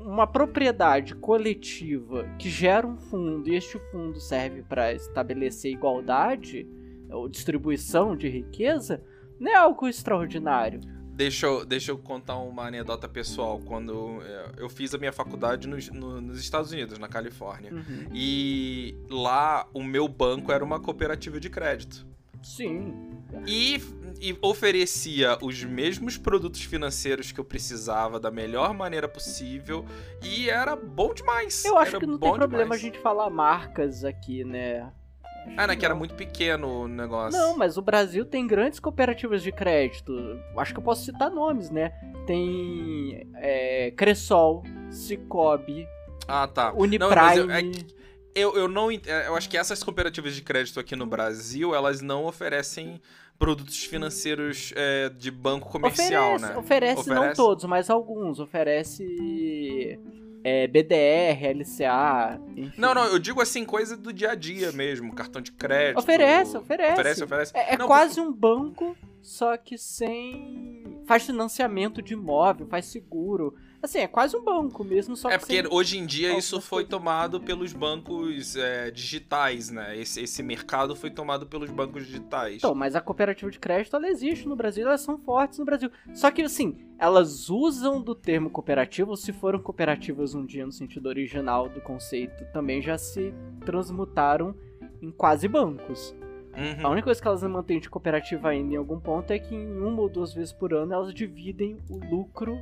uma propriedade coletiva que gera um fundo e este fundo serve para estabelecer igualdade ou distribuição de riqueza, não é algo extraordinário. Deixa eu, deixa eu contar uma anedota pessoal. Quando é, eu fiz a minha faculdade nos, no, nos Estados Unidos, na Califórnia. Uhum. E lá o meu banco era uma cooperativa de crédito. Sim. E, e, oferecia os mesmos produtos financeiros que eu precisava da melhor maneira possível e era bom demais. Eu acho era que não tem problema demais. a gente falar marcas aqui, né? Ah, né? Que era muito pequeno o negócio. Não, mas o Brasil tem grandes cooperativas de crédito. Acho que eu posso citar nomes, né? Tem é, Cressol, Cicobi, ah, tá. Uniprime. Não, eu, é, eu, eu não. É, eu acho que essas cooperativas de crédito aqui no Brasil, elas não oferecem produtos financeiros é, de banco comercial, oferece, né? Oferece, oferece, não todos, mas alguns. Oferece é, BDR, LCA. Enfim. Não, não, eu digo assim, coisa do dia a dia mesmo, cartão de crédito. Oferece, oferece. Oferece, oferece. É, é não, quase porque... um banco, só que sem. Faz financiamento de imóvel, faz seguro. Assim, é quase um banco mesmo, só É que. É porque hoje em dia isso foi tomado pelos bancos é, digitais, né? Esse, esse mercado foi tomado pelos bancos digitais. Então, mas a cooperativa de crédito, ela existe no Brasil, elas são fortes no Brasil. Só que, assim, elas usam do termo cooperativo, se foram cooperativas um dia no sentido original do conceito, também já se transmutaram em quase bancos. Uhum. A única coisa que elas mantêm de cooperativa ainda em algum ponto é que em uma ou duas vezes por ano elas dividem o lucro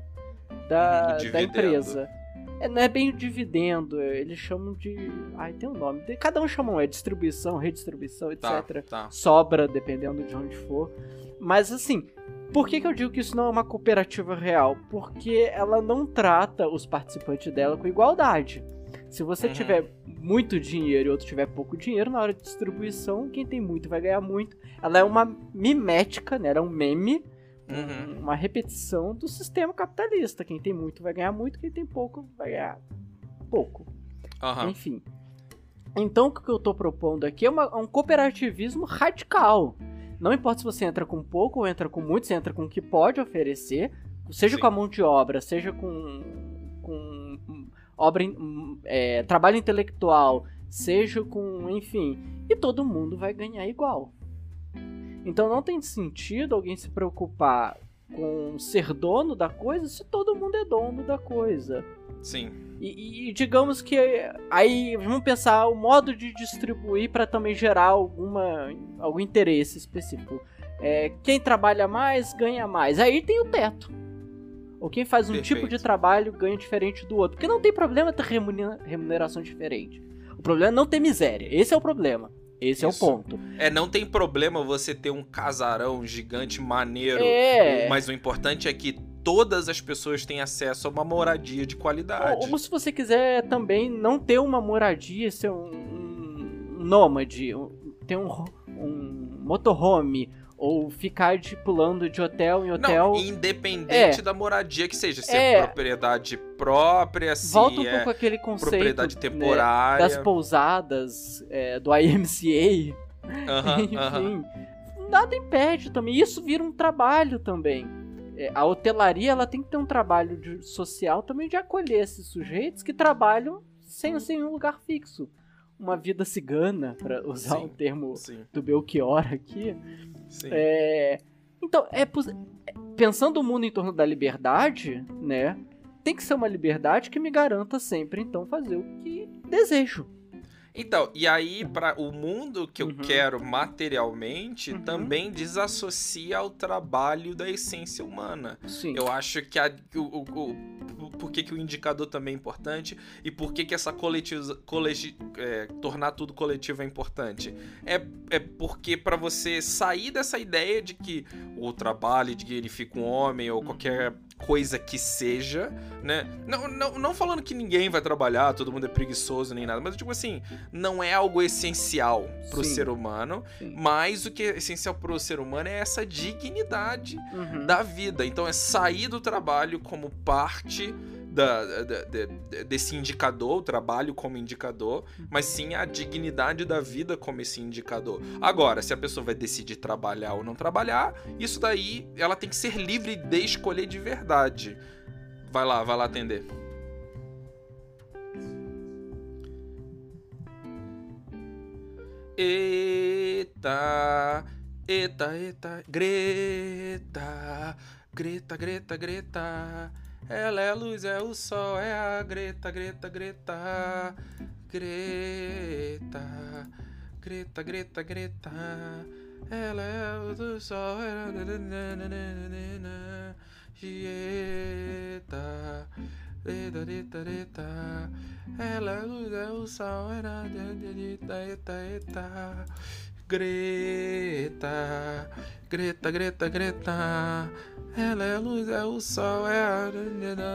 da, da empresa. É, não é bem o dividendo, eles chamam de. Ai, tem um nome. Cada um chama, é distribuição, redistribuição, etc. Tá, tá. Sobra, dependendo de onde for. Mas assim, por que, que eu digo que isso não é uma cooperativa real? Porque ela não trata os participantes dela com igualdade. Se você uhum. tiver muito dinheiro e outro tiver pouco dinheiro, na hora de distribuição, quem tem muito vai ganhar muito. Ela é uma mimética, né? Ela é um meme Uhum. Uma repetição do sistema capitalista. Quem tem muito vai ganhar muito, quem tem pouco vai ganhar pouco. Uhum. Enfim. Então o que eu estou propondo aqui é uma, um cooperativismo radical. Não importa se você entra com pouco ou entra com muito, você entra com o que pode oferecer, seja Sim. com a mão de obra, seja com, com obra, é, trabalho intelectual, seja com, enfim, e todo mundo vai ganhar igual. Então não tem sentido alguém se preocupar com ser dono da coisa se todo mundo é dono da coisa. Sim. E, e digamos que aí vamos pensar o modo de distribuir para também gerar alguma algum interesse específico. É, quem trabalha mais ganha mais. Aí tem o teto. Ou quem faz um Perfeito. tipo de trabalho ganha diferente do outro. Porque não tem problema ter remuneração diferente. O problema é não ter miséria. Esse é o problema. Esse Isso. é o ponto. É, não tem problema você ter um casarão gigante maneiro, é. mas o importante é que todas as pessoas têm acesso a uma moradia de qualidade. Ou, ou se você quiser também não ter uma moradia, ser um, um nômade, ter um, um motorhome, ou ficar de pulando de hotel em hotel. Não, independente é. da moradia que seja, se é, é propriedade própria, se Volta um é pouco aquele conceito propriedade né, temporária né, das pousadas é, do IMCA. Uh -huh, Enfim, uh -huh. nada impede também. Isso vira um trabalho também. É, a hotelaria ela tem que ter um trabalho de, social também de acolher esses sujeitos que trabalham sem, sem um lugar fixo uma vida cigana, para usar sim, um termo sim. do Belchior aqui. É, então, é, pensando o mundo em torno da liberdade, né? Tem que ser uma liberdade que me garanta sempre, então, fazer o que desejo. Então, e aí, para o mundo que eu uhum. quero materialmente, uhum. também desassocia ao trabalho da essência humana. Sim. Eu acho que a, o, o, o, por que, que o indicador também é importante e por que, que essa coletivo, colegi, é, tornar tudo coletivo é importante. É, é porque para você sair dessa ideia de que o trabalho dignifica um homem ou qualquer coisa que seja, né? Não, não, não falando que ninguém vai trabalhar, todo mundo é preguiçoso nem nada, mas tipo assim, não é algo essencial pro Sim. ser humano, Sim. mas o que é essencial pro ser humano é essa dignidade uhum. da vida. Então é sair do trabalho como parte da, da, da, desse indicador, o trabalho como indicador, mas sim a dignidade da vida como esse indicador. Agora, se a pessoa vai decidir trabalhar ou não trabalhar, isso daí ela tem que ser livre de escolher de verdade. Vai lá, vai lá atender. Eita, eita, eita, Greta, Greta, Greta, Greta. Ela é a luz, é o sol, é a Greta, Greta, Greta, Greta, Greta, Greta, Greta. Ela é luz do sol, é a Gieta, Greta, Greta, Greta. Ela é a luz, é o sol, é a Greta, Greta, Greta, Greta, Greta, Greta. Ela é a luz, é o sol, é a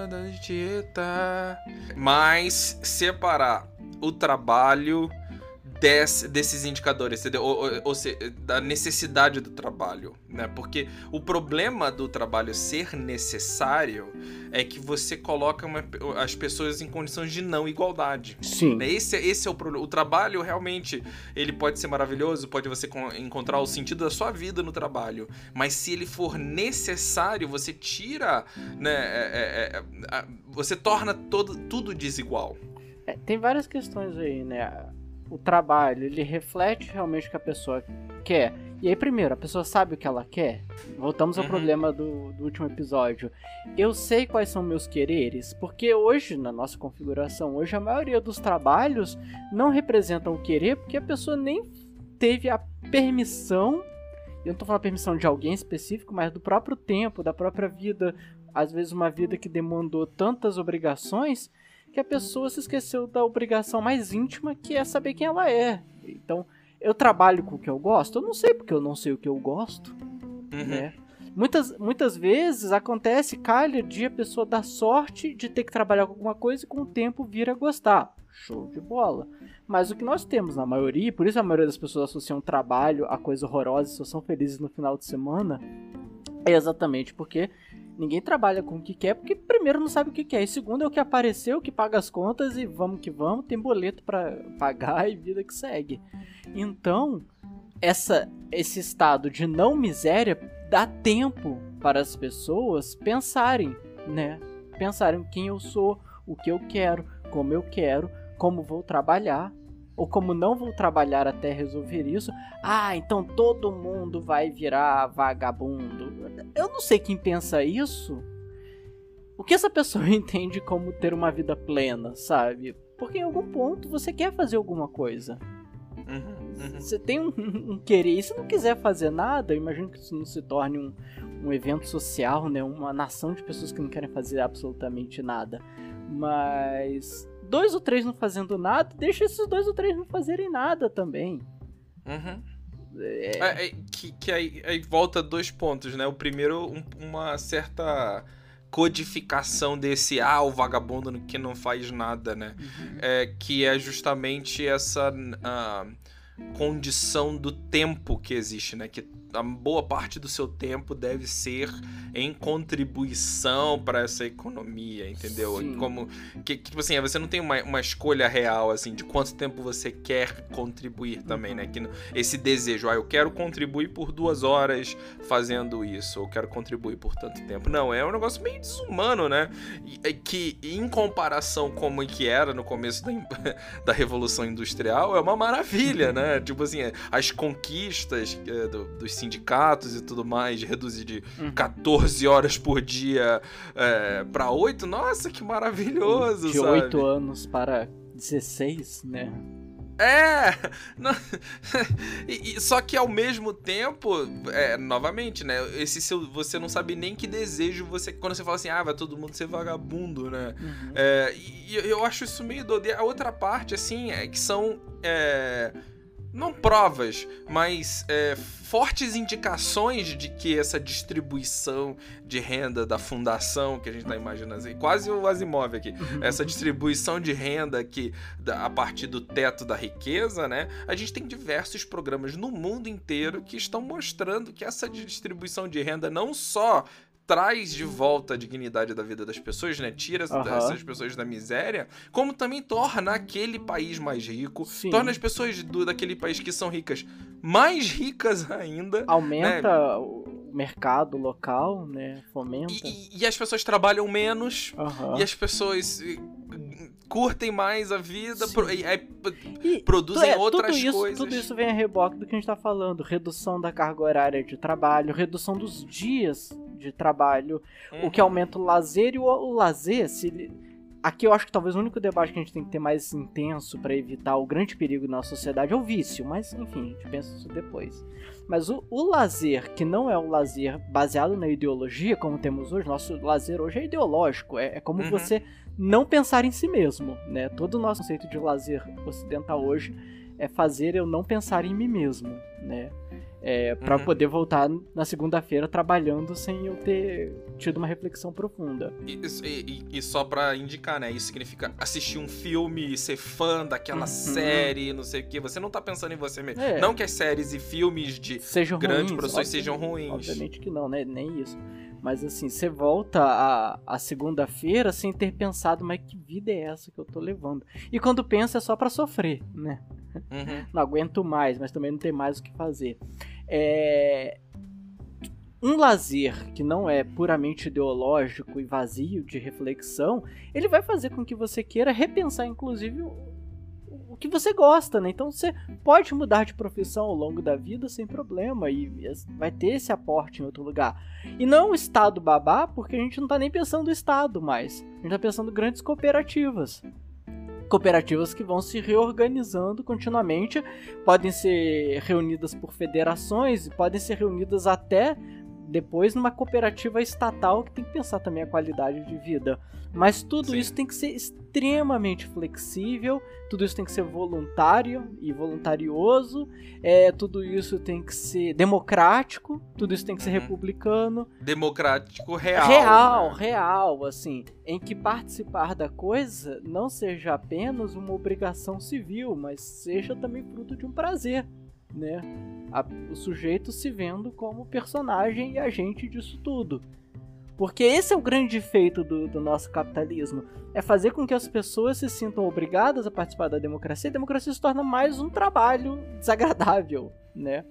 da dieta. Mas separar o trabalho desse, desses indicadores, entendeu? Ou, ou, ou seja, da necessidade do trabalho, né? Porque o problema do trabalho ser necessário é que você coloca uma, as pessoas em condições de não igualdade. Sim. Né? Esse, esse é o problema. O trabalho realmente ele pode ser maravilhoso, pode você encontrar o sentido da sua vida no trabalho, mas se ele for necessário, você tira, né? É, é, é, você torna todo, tudo desigual. É, tem várias questões aí, né? O trabalho, ele reflete realmente o que a pessoa quer. E aí, primeiro, a pessoa sabe o que ela quer? Voltamos ao uhum. problema do, do, último episódio. Eu sei quais são meus quereres, porque hoje, na nossa configuração, hoje a maioria dos trabalhos não representam o querer, porque a pessoa nem teve a permissão, eu não tô falando a permissão de alguém específico, mas do próprio tempo, da própria vida, às vezes uma vida que demandou tantas obrigações, que a pessoa se esqueceu da obrigação mais íntima, que é saber quem ela é. Então, eu trabalho com o que eu gosto? Eu não sei porque eu não sei o que eu gosto, uhum. né? Muitas, muitas vezes acontece, calha, de a pessoa dar sorte de ter que trabalhar com alguma coisa e com o tempo vir a gostar. Show de bola. Mas o que nós temos na maioria, por isso a maioria das pessoas associam trabalho a coisa horrorosa e só são felizes no final de semana, é exatamente porque Ninguém trabalha com o que quer porque primeiro não sabe o que quer e segundo é o que apareceu, que paga as contas e vamos que vamos, tem boleto para pagar e vida que segue. Então, essa esse estado de não miséria dá tempo para as pessoas pensarem, né? Pensarem quem eu sou, o que eu quero, como eu quero, como vou trabalhar ou como não vou trabalhar até resolver isso, ah, então todo mundo vai virar vagabundo. Eu não sei quem pensa isso. O que essa pessoa entende como ter uma vida plena, sabe? Porque em algum ponto você quer fazer alguma coisa. Uhum, uhum. Você tem um, um, querer. E se não quiser fazer nada, eu imagino que isso não se torne um, um evento social, né? Uma nação de pessoas que não querem fazer absolutamente nada. Mas dois ou três não fazendo nada, deixa esses dois ou três não fazerem nada também. Uhum. É... É, é, que que aí, aí, volta dois pontos, né? O primeiro, um, uma certa codificação desse ah, o vagabundo que não faz nada, né? Uhum. É, que é justamente essa uh, condição do tempo que existe, né? Que a boa parte do seu tempo deve ser em contribuição para essa economia, entendeu? Sim. Como que, tipo assim, você não tem uma, uma escolha real assim de quanto tempo você quer contribuir também, né? Que esse desejo, ah, eu quero contribuir por duas horas fazendo isso, ou quero contribuir por tanto tempo. Não, é um negócio meio desumano, né? E, que em comparação como que era no começo da, da revolução industrial, é uma maravilha, né? tipo assim, as conquistas é, do, dos sindicatos e tudo mais, reduzir de uhum. 14 horas por dia é, para 8, nossa, que maravilhoso, de sabe? 8 anos para 16, né? É! e, e, só que ao mesmo tempo, é, novamente, né? Esse seu, você não sabe nem que desejo você. Quando você fala assim, ah, vai todo mundo ser vagabundo, né? Uhum. É, e, e, eu acho isso meio doido. A outra parte, assim, é que são. É, não provas, mas é, fortes indicações de que essa distribuição de renda da fundação que a gente está imaginando, assim, quase o Asimov aqui, uhum. essa distribuição de renda que a partir do teto da riqueza, né? A gente tem diversos programas no mundo inteiro que estão mostrando que essa distribuição de renda não só traz de volta a dignidade da vida das pessoas, né? Tira Aham. essas pessoas da miséria, como também torna aquele país mais rico, Sim. torna as pessoas do, daquele país que são ricas mais ricas ainda. Aumenta o mercado local, né? Fomenta. E, e as pessoas trabalham menos, Aham. e as pessoas curtem mais a vida, pro- e- produzem é, outras tudo isso, coisas. Tudo isso vem a reboque do que a gente tá falando. Redução da carga horária de trabalho, redução dos dias de trabalho, o que Uhum. aumenta o lazer e o, o lazer, se Aqui eu acho que talvez o único debate que a gente tem que ter mais intenso pra evitar o grande perigo na sociedade é o vício, mas enfim, a gente pensa isso depois. Mas o, o lazer, que não é o lazer baseado na ideologia, como temos hoje, nosso lazer hoje é ideológico, é, é como Uhum. você não pensar em si mesmo, né? Todo o nosso conceito de lazer ocidental hoje é fazer eu não pensar em mim mesmo, né? É, para Uhum. poder voltar na segunda-feira trabalhando sem eu ter tido uma reflexão profunda. E, e- e só pra indicar, né? Isso significa assistir um filme, ser fã daquela Uhum. série, não sei o quê. Você não tá pensando em você mesmo. É. Não que as séries e filmes de Sejam grandes ruins, produções sejam ruins. Obviamente que não, né? Nem isso. Mas assim, você volta a, a segunda-feira sem ter pensado, mas que vida é essa que eu tô levando? E quando pensa é só pra sofrer, né? Uhum. não aguento mais, mas também não tem mais o que fazer. É... Um lazer que não é puramente ideológico e vazio de reflexão, ele vai fazer com que você queira repensar, inclusive, que você gosta, né? Então você pode mudar de profissão ao longo da vida sem problema e vai ter esse aporte em outro lugar. E não o Estado babá, porque a gente não tá nem pensando no Estado mais. A gente tá pensando grandes cooperativas cooperativas que vão se reorganizando continuamente, podem ser reunidas por federações e podem ser reunidas até depois numa cooperativa estatal que tem que pensar também a qualidade de vida. Mas tudo Sim. isso tem que ser extremamente flexível, tudo isso tem que ser voluntário e voluntarioso, é, tudo isso tem que ser democrático, tudo isso tem que ser Uhum. republicano. Democrático real. Real, né? real, assim, em que participar da coisa não seja apenas uma obrigação civil, mas seja também fruto de um prazer, né? A- o sujeito se vendo como personagem e agente disso tudo. Porque esse é o grande feito do, do nosso capitalismo. É fazer com que as pessoas se sintam obrigadas a participar da democracia. A democracia se torna mais um trabalho desagradável, né?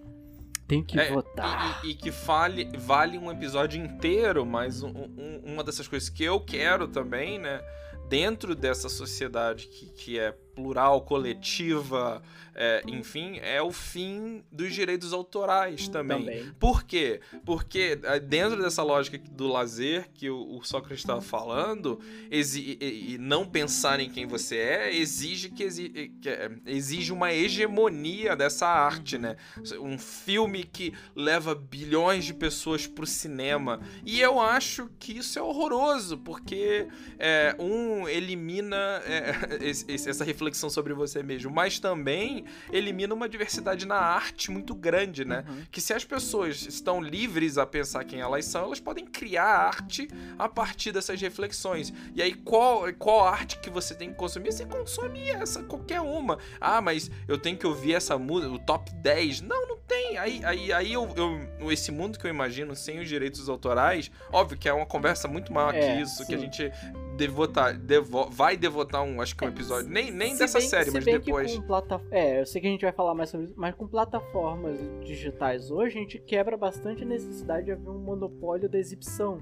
Tem que É, votar. E, e- e que fale, vale um episódio inteiro, mas um- um- uma dessas coisas que eu quero também, né? Dentro dessa sociedade que, que é plural, coletiva, é, enfim, é o fim dos direitos autorais também. Também. Por quê? Porque é, dentro dessa lógica do lazer que o, o Sócrates estava falando, exi- e, e não pensar em quem você é, exige que, exi- que, é, exige uma hegemonia dessa arte, né? Um filme que leva bilhões de pessoas pro cinema. E eu acho que isso é horroroso, porque é, um elimina é, essa reflexão sobre você mesmo, mas também elimina uma diversidade na arte muito grande, né? Uhum. que se as pessoas estão livres a pensar quem elas são, elas podem criar arte a partir dessas reflexões. E aí, qual, qual arte que você tem que consumir? Você consome essa, qualquer uma. Ah, mas eu tenho que ouvir essa música, o top 10. Não, não tem. Aí, aí, aí eu, eu- esse mundo que eu imagino sem os direitos autorais, óbvio que é uma conversa muito maior É, que isso, que a sim. gente devotar, devo, vai devotar um, acho que um episódio, nem, nem Se dessa bem- série, se mas depois. plata- É, eu sei que a gente vai falar mais sobre isso, mas com plataformas digitais hoje, a gente quebra bastante a necessidade de haver um monopólio da exibição.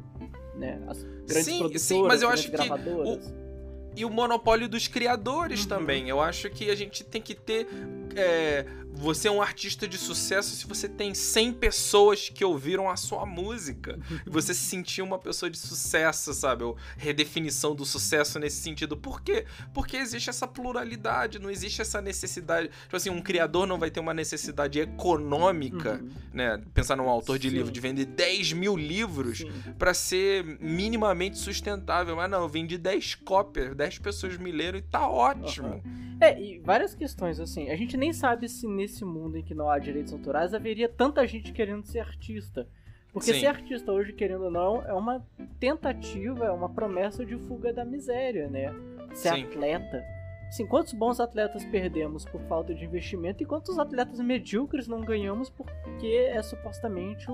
Né? As grandes Sim, produtoras, sim, mas eu acho que gravadoras. e o monopólio dos criadores Uhum. também. Eu acho que a gente tem que ter. é, você é um artista de sucesso se você tem 100 pessoas que ouviram a sua música. E você se sentir uma pessoa de sucesso, sabe? Ou redefinição do sucesso nesse sentido. Por quê? Porque existe essa pluralidade, não existe essa necessidade. Tipo assim, um criador não vai ter uma necessidade econômica, Uhum, né? Pensar num autor de Sim. livro, de vender 10 mil livros. Pra ser minimamente sustentável. Mas não, eu vendi 10 cópias, 10 pessoas me leram e tá ótimo. É, e várias questões, assim. A gente nem sabe se nesse mundo em que não há direitos autorais haveria tanta gente querendo ser artista. Porque Sim. ser artista hoje, querendo ou não, é uma tentativa, é uma promessa de fuga da miséria, né? Ser Sim. atleta. Assim, quantos bons atletas perdemos por falta de investimento e quantos atletas medíocres não ganhamos porque é supostamente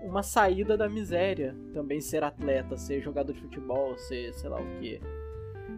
uma saída da miséria também ser atleta, ser jogador de futebol, ser sei lá o que.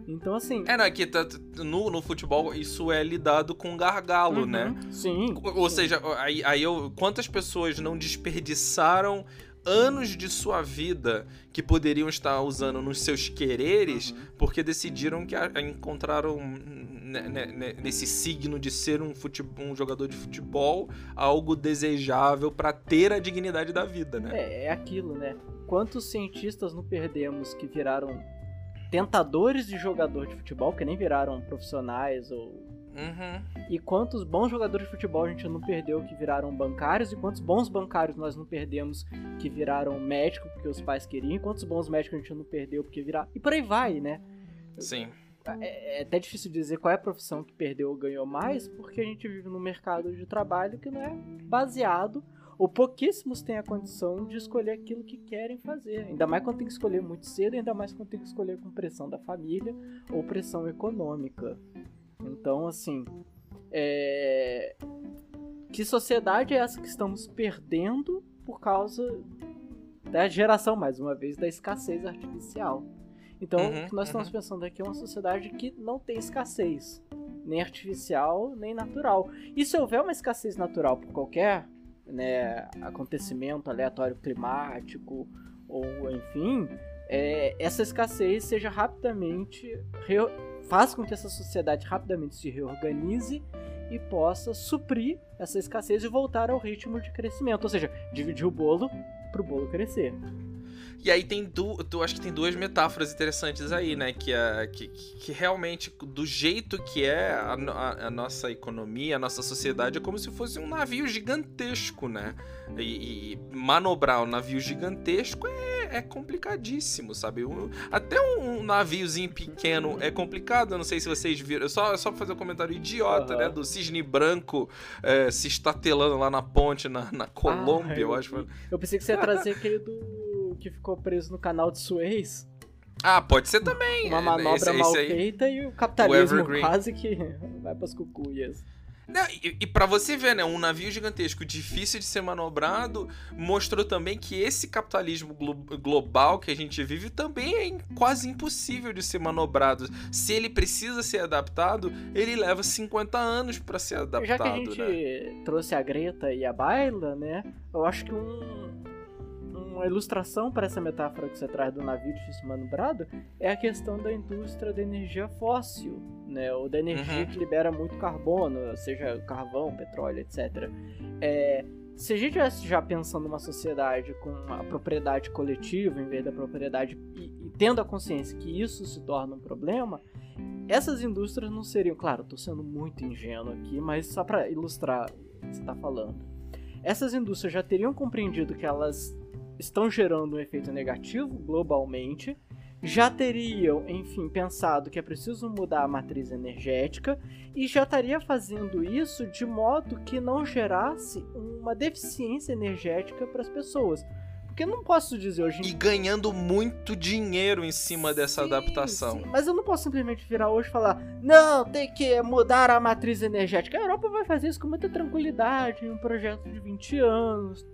Então, assim. É, não, aqui tá, no, no futebol isso é lidado com gargalo, uhum, né? Sim. Ou sim. seja, aí, aí eu, quantas pessoas não desperdiçaram anos de sua vida que poderiam estar usando nos seus quereres Uhum. porque decidiram que a- encontraram né, né, nesse signo de ser um, futebol, um jogador de futebol algo desejável pra ter a dignidade da vida, né? É, é aquilo, né? Quantos cientistas não perdemos que viraram tentadores de jogador de futebol, que nem viraram profissionais ou Uhum. E quantos bons jogadores de futebol a gente não perdeu que viraram bancários, e quantos bons bancários nós não perdemos que viraram médico porque os pais queriam, e quantos bons médicos a gente não perdeu porque viraram. E por aí vai, né? Sim. É, é até difícil dizer qual é a profissão que perdeu ou ganhou mais, porque a gente vive num mercado de trabalho que não é baseado, ou pouquíssimos têm a condição de escolher aquilo que querem fazer. Ainda mais quando tem que escolher muito cedo, ainda mais quando tem que escolher com pressão da família ou pressão econômica. Então, assim, é... que sociedade é essa que estamos perdendo por causa da geração, mais uma vez, da escassez artificial? Então, Uhum, o que nós estamos uhum. pensando aqui é uma sociedade que não tem escassez, nem artificial, nem natural. E se houver uma escassez natural por qualquer né, acontecimento aleatório climático, ou enfim, é, essa escassez seja rapidamente. faz com que essa sociedade rapidamente se reorganize e possa suprir essa escassez e voltar ao ritmo de crescimento. Ou seja, dividir o bolo para o bolo crescer. E aí tem du tu acho que tem duas metáforas interessantes aí, né? Que, é, que, que realmente, do jeito que é a, a- a nossa economia, a nossa sociedade, é como se fosse um navio gigantesco, né? E, e manobrar um navio gigantesco é, é complicadíssimo, sabe? Um- até um, naviozinho pequeno é complicado. Eu não sei se vocês viram. Só, só pra fazer um comentário idiota, Aham. né? Do cisne branco é, se estatelando lá na ponte, na, na Colômbia, Ah, eu eu acho. Eu pensei que você ia trazer aquele do que ficou preso no canal de Suez. Ah, pode ser também. Uma manobra esse- mal esse aí- feita e o capitalismo Evergreen. quase que vai pras cucuias. Não, e, e para você ver, né, um navio gigantesco difícil de ser manobrado mostrou também que esse capitalismo glo- global que a gente vive também é quase impossível de ser manobrado. Se ele precisa ser adaptado, ele leva 50 anos para ser adaptado, Já que a gente né? trouxe a Greta e a Baila, né? Eu acho que um- uma ilustração para essa metáfora que você traz do navio difícil manobrado é a questão da indústria da energia fóssil, né? Ou da energia Uhum. que libera muito carbono, seja carvão, petróleo, etc. É, se a gente estivesse já pensando numa sociedade com a propriedade coletiva em vez da propriedade e, e tendo a consciência que isso se torna um problema, essas indústrias não seriam, claro, estou sendo muito ingênuo aqui, mas só para ilustrar o que você está falando. Essas indústrias já teriam compreendido que elas estão gerando um efeito negativo globalmente, já teriam, enfim, pensado que é preciso mudar a matriz energética e já estaria fazendo isso de modo que não gerasse uma deficiência energética para as pessoas. Porque não posso dizer hoje em E ganhando muito dinheiro em cima dessa Sim, adaptação. sim, mas eu não posso simplesmente virar hoje e falar: não, tem que mudar a matriz energética. A Europa vai fazer isso com muita tranquilidade em um projeto de 20 anos.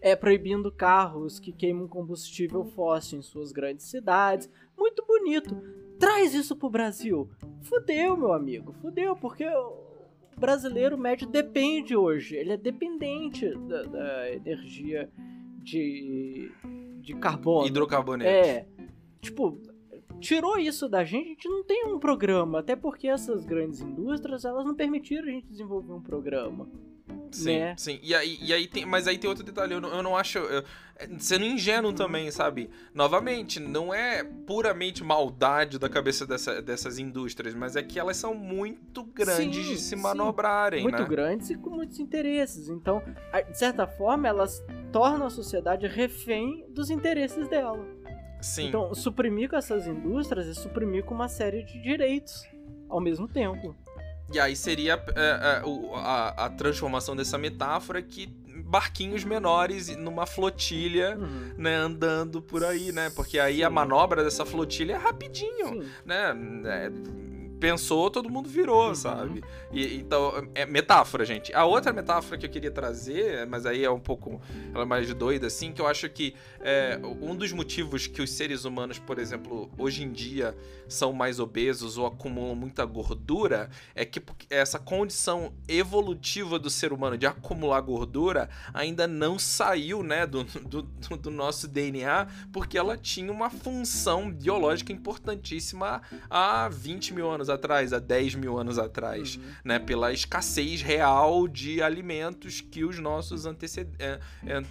É proibindo carros que queimam combustível fóssil em suas grandes cidades. Muito bonito. Traz isso pro Brasil. Fudeu, meu amigo. Fudeu, porque o brasileiro médio depende hoje. Ele é dependente da, da energia de, de carbono. Hidrocarboneto. É. Tipo, tirou isso da gente, a gente não tem um programa. Até porque essas grandes indústrias, elas não permitiram a gente desenvolver um programa. Sim, né? sim. E aí, e aí tem, mas aí tem outro detalhe, eu não, eu não acho. eu- é, sendo Uhum. ingênuo também, sabe? Novamente, não é puramente maldade da cabeça dessa- dessas indústrias, mas é que elas são muito grandes Sim, de se sim. manobrarem, muito né? grandes e com muitos interesses. Então, de certa forma, elas tornam a sociedade refém dos interesses dela. Sim. Então, suprimir com essas indústrias é suprimir com uma série de direitos ao mesmo tempo. E aí seria é, é, a, a transformação dessa metáfora que barquinhos menores numa flotilha, Uhum. né, andando por aí, né? Porque aí a Sim. manobra dessa flotilha é rapidinho. Sim. né? É, pensou, todo mundo virou, uhum. sabe? E, então, é metáfora, gente. A outra metáfora que eu queria trazer, mas aí é um pouco ela é mais doida, assim, que eu acho que é, um dos motivos que os seres humanos, por exemplo, hoje em dia são mais obesos ou acumulam muita gordura, é que essa condição evolutiva do ser humano de acumular gordura ainda não saiu, né, do, do, do nosso DNA, porque ela tinha uma função biológica importantíssima há 20 mil anos atrás, há 10 mil anos atrás, uhum. né? Pela escassez real de alimentos que os nossos é, é,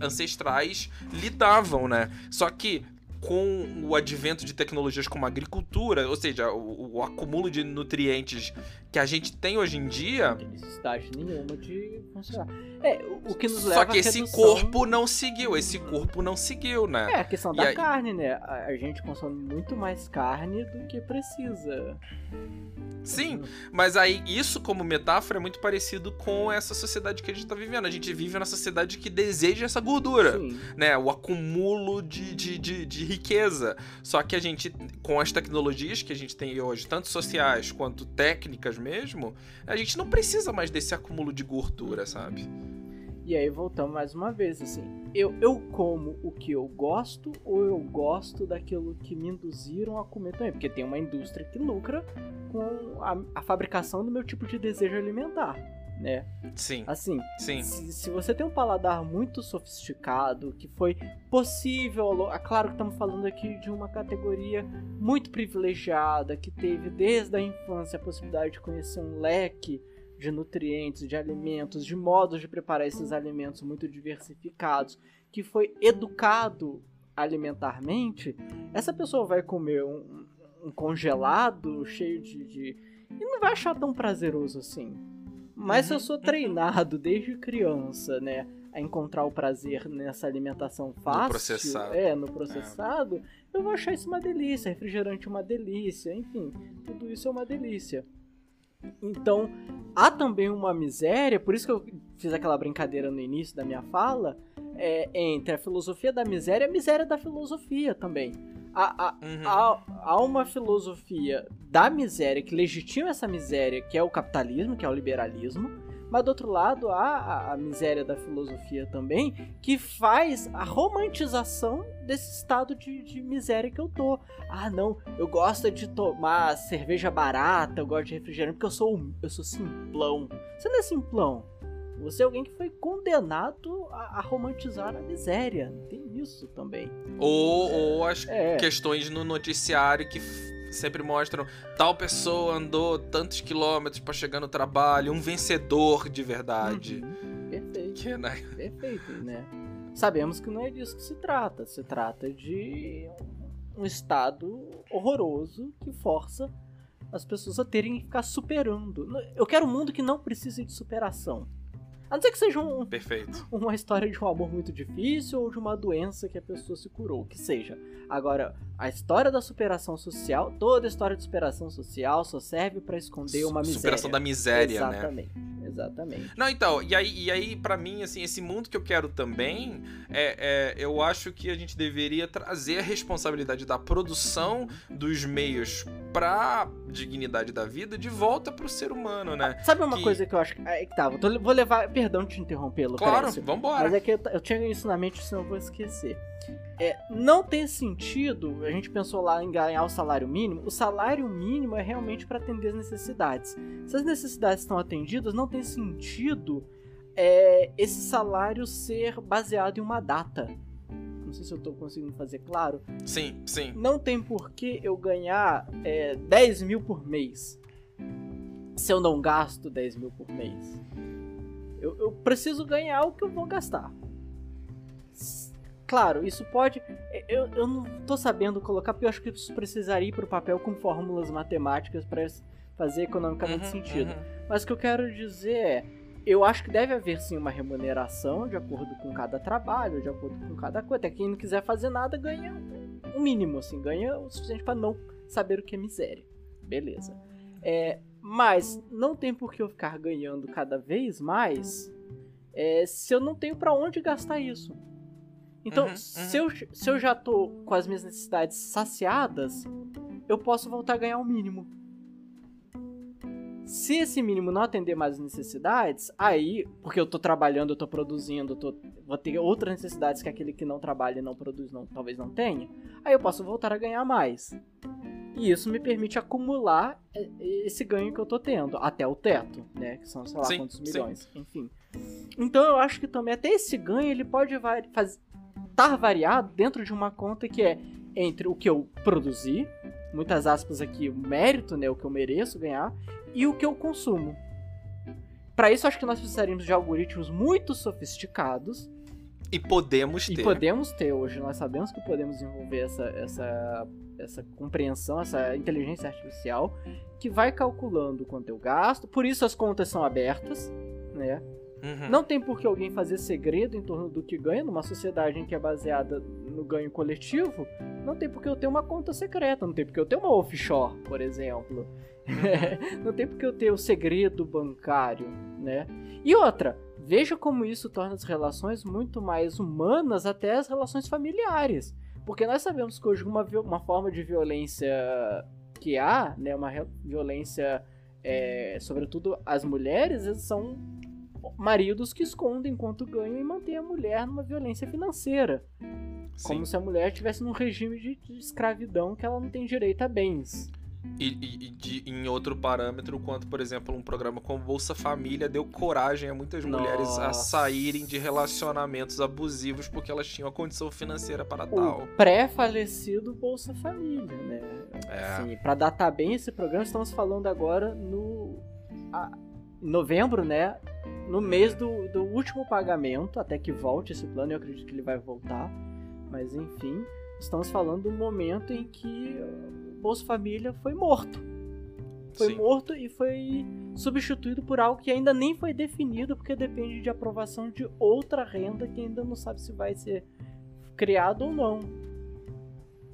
ancestrais lidavam, né? Só que com o advento de tecnologias como a agricultura, ou seja, o, o acúmulo de nutrientes que a gente tem hoje em dia. Não tem necessidade nenhuma de funcionar. É, o, que nos leva Só que esse redução... corpo não seguiu, esse corpo não seguiu, né? É, a questão e da aí... carne, né? A, a gente consome muito mais carne do que precisa. Sim, mas aí isso como metáfora é muito parecido com essa sociedade que a gente tá vivendo. A gente vive na sociedade que deseja essa gordura, Sim. né? O acúmulo de, de, de, de, riqueza. Só que a gente, com as tecnologias que a gente tem hoje, tanto sociais quanto técnicas mesmo, a gente não precisa mais desse acúmulo de gordura, sabe? E aí voltamos mais uma vez, assim, eu, eu como o que eu gosto ou eu gosto daquilo que me induziram a comer também? Porque tem uma indústria que lucra com a, a fabricação do meu tipo de desejo alimentar, né? Sim. Assim, Sim. Se, se, você tem um paladar muito sofisticado, que foi possível, é claro que estamos falando aqui de uma categoria muito privilegiada, que teve desde a infância a possibilidade de conhecer um leque de nutrientes, de alimentos, de modos de preparar esses alimentos muito diversificados, que foi educado alimentarmente, essa pessoa vai comer um, um congelado cheio de, de, e não vai achar tão prazeroso assim. Mas se eu sou treinado desde criança, né, a encontrar o prazer nessa alimentação fácil, no processado. é, no processado, é. eu vou achar isso uma delícia, refrigerante uma delícia, enfim, tudo isso é uma delícia. Então, há também uma miséria, por isso que eu fiz aquela brincadeira no início da minha fala, é, entre a filosofia da miséria e a miséria da filosofia também. Há, há, uhum. há, há, uma filosofia da miséria que legitima essa miséria, que é o capitalismo, que é o liberalismo, mas do outro lado há a, miséria da filosofia também, que faz a romantização desse estado de, de, miséria que eu tô. Ah, não, eu gosto de tomar cerveja barata, eu gosto de refrigerante porque eu sou eu sou simplão. Você não é simplão. Você é alguém que foi condenado a, a romantizar a miséria. Tem isso também. Ou, ou as é. questões no noticiário que sempre mostram tal pessoa andou tantos quilômetros para chegar no trabalho, um vencedor de verdade. Uhum. Perfeito. Que, né? Perfeito, né? Sabemos que não é disso que se trata. Se trata de um estado horroroso que força as pessoas a terem que ficar superando. Eu quero um mundo que não precise de superação. A não ser que seja um, Perfeito. uma história de um amor muito difícil ou de uma doença que a pessoa se curou, que seja. Agora, a história da superação social, toda história de superação social só serve para esconder uma miséria. Superação da miséria, Exatamente. né? Exatamente. Não, então, e aí, e aí para mim, assim, esse mundo que eu quero também, é, é, eu acho que a gente deveria trazer a responsabilidade da produção dos meios pra dignidade da vida de volta pro ser humano, né? Sabe uma que... coisa que eu acho que. É, tá, vou levar. Perdão de te interrompê-lo, Claro, vambora. Mas é que eu, eu tinha isso na mente, senão eu vou esquecer. É, não tem sentido, a gente pensou lá em ganhar o salário mínimo, o salário mínimo é realmente para atender as necessidades. Se as necessidades estão atendidas, não tem sentido é, esse salário ser baseado em uma data. Não sei se eu estou conseguindo fazer claro. Sim, sim. Não tem por que eu ganhar é, 10 mil por mês se eu não gasto 10 mil por mês. Eu, eu preciso ganhar o que eu vou gastar. Claro, isso pode. Eu, eu não tô sabendo colocar, porque eu acho que isso precisaria ir pro papel com fórmulas matemáticas para fazer economicamente uhum, sentido. Uhum. Mas o que eu quero dizer é. Eu acho que deve haver sim uma remuneração de acordo com cada trabalho, de acordo com cada coisa. Até quem não quiser fazer nada ganha o um mínimo, assim, ganha o suficiente para não saber o que é miséria. Beleza. É, mas não tem por que eu ficar ganhando cada vez mais é, se eu não tenho para onde gastar isso. Então, uhum, uhum. Se, eu, se eu já tô com as minhas necessidades saciadas, eu posso voltar a ganhar o mínimo. Se esse mínimo não atender mais as necessidades, aí, porque eu tô trabalhando, eu tô produzindo, eu tô, vou ter outras necessidades que aquele que não trabalha e não produz não, talvez não tenha, aí eu posso voltar a ganhar mais. E isso me permite acumular é, esse ganho que eu tô tendo, até o teto, né? Que são, sei lá, sim, quantos milhões, sim. enfim. Então eu acho que também até esse ganho ele pode estar tá variado dentro de uma conta que é entre o que eu produzi, muitas aspas aqui, o mérito, né, o que eu mereço ganhar, e o que eu consumo. Para isso, acho que nós precisaríamos de algoritmos muito sofisticados. E podemos ter. E podemos ter hoje. Nós sabemos que podemos desenvolver essa, essa, essa compreensão, essa inteligência artificial, que vai calculando quanto eu gasto. Por isso as contas são abertas, né? Uhum. Não tem por que alguém fazer segredo em torno do que ganha numa sociedade em que é baseada no ganho coletivo. Não tem por que eu ter uma conta secreta, não tem por que eu ter uma offshore, por exemplo. Uhum. não tem por que eu ter o segredo bancário, né? E outra, veja como isso torna as relações muito mais humanas, até as relações familiares. Porque nós sabemos que hoje uma, uma forma de violência que há, né, uma violência, é, sobretudo as mulheres, são maridos que escondem enquanto ganham e mantêm a mulher numa violência financeira. Sim. Como se a mulher estivesse num regime de, de, escravidão que ela não tem direito a bens. E, e, e de, em outro parâmetro, quanto, por exemplo, um programa como Bolsa Família deu coragem a muitas Nossa. mulheres a saírem de relacionamentos abusivos porque elas tinham a condição financeira para o tal. Pré-falecido Bolsa Família, né? É. Assim, para datar bem esse programa, estamos falando agora no. A, novembro, né? No mês do, do último pagamento, até que volte esse plano, eu acredito que ele vai voltar. Mas enfim, estamos falando do momento em que o Bolsa Família foi morto. Foi Sim. morto e foi substituído por algo que ainda nem foi definido, porque depende de aprovação de outra renda que ainda não sabe se vai ser criado ou não.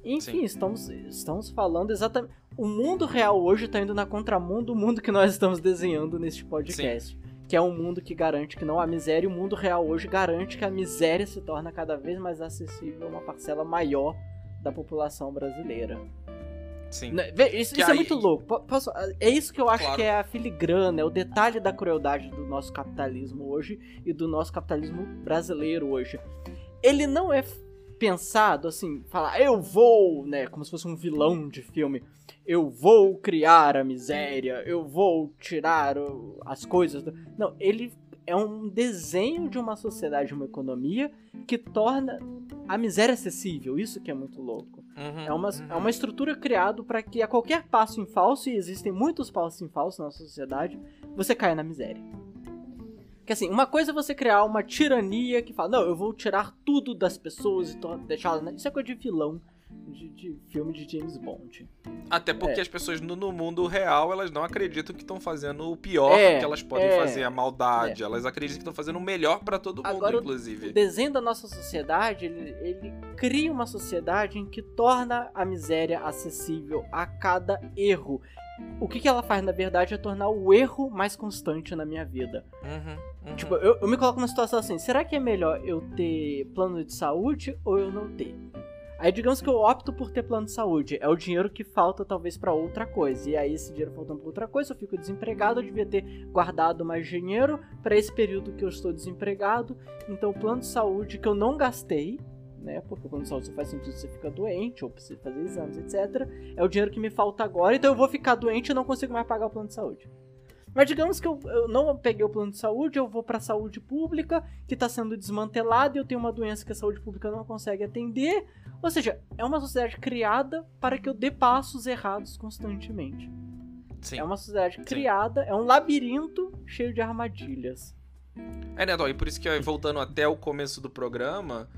Enfim, estamos, estamos falando exatamente. O mundo real hoje está indo na contramão do mundo que nós estamos desenhando neste podcast. Sim que é um mundo que garante que não há miséria, e o mundo real hoje garante que a miséria se torna cada vez mais acessível a uma parcela maior da população brasileira. Sim. Né, isso, isso é muito louco. Posso, é isso que eu acho claro. que é a filigrana, é o detalhe da crueldade do nosso capitalismo hoje e do nosso capitalismo brasileiro hoje. Ele não é pensado assim, falar eu vou, né, como se fosse um vilão de filme eu vou criar a miséria, eu vou tirar as coisas. Do... Não, ele é um desenho de uma sociedade, uma economia que torna a miséria acessível. Isso que é muito louco. Uhum, é, uma, uhum. é uma estrutura criada para que a qualquer passo em falso, e existem muitos passos em falso na nossa sociedade, você caia na miséria. Que assim, uma coisa é você criar uma tirania que fala, não, eu vou tirar tudo das pessoas e deixá-las. Isso é coisa de vilão de, de filme de James Bond. Até porque é. as pessoas no, no, mundo real, elas não acreditam que estão fazendo o pior é, que elas podem é, fazer, a maldade. É. Elas acreditam que estão fazendo o melhor para todo mundo, Agora, inclusive. O desenho da nossa sociedade, ele, ele cria uma sociedade em que torna a miséria acessível a cada erro. O que, que ela faz, na verdade, é tornar o erro mais constante na minha vida. Uhum, uhum. Tipo, eu, eu me coloco numa situação assim: será que é melhor eu ter plano de saúde ou eu não ter? Aí digamos que eu opto por ter plano de saúde. É o dinheiro que falta talvez para outra coisa. E aí esse dinheiro faltando para outra coisa, eu fico desempregado, eu devia ter guardado mais dinheiro para esse período que eu estou desempregado. Então o plano de saúde que eu não gastei, né? Porque o plano de saúde só faz sentido se você fica doente ou precisa fazer exames, etc. É o dinheiro que me falta agora, então eu vou ficar doente e não consigo mais pagar o plano de saúde. Mas digamos que eu, eu não peguei o plano de saúde, eu vou para a saúde pública, que está sendo desmantelada, e eu tenho uma doença que a saúde pública não consegue atender. Ou seja, é uma sociedade criada para que eu dê passos errados constantemente. Sim. É uma sociedade Sim. criada, é um labirinto cheio de armadilhas. É, né, Dó? E por isso que, voltando até o começo do programa,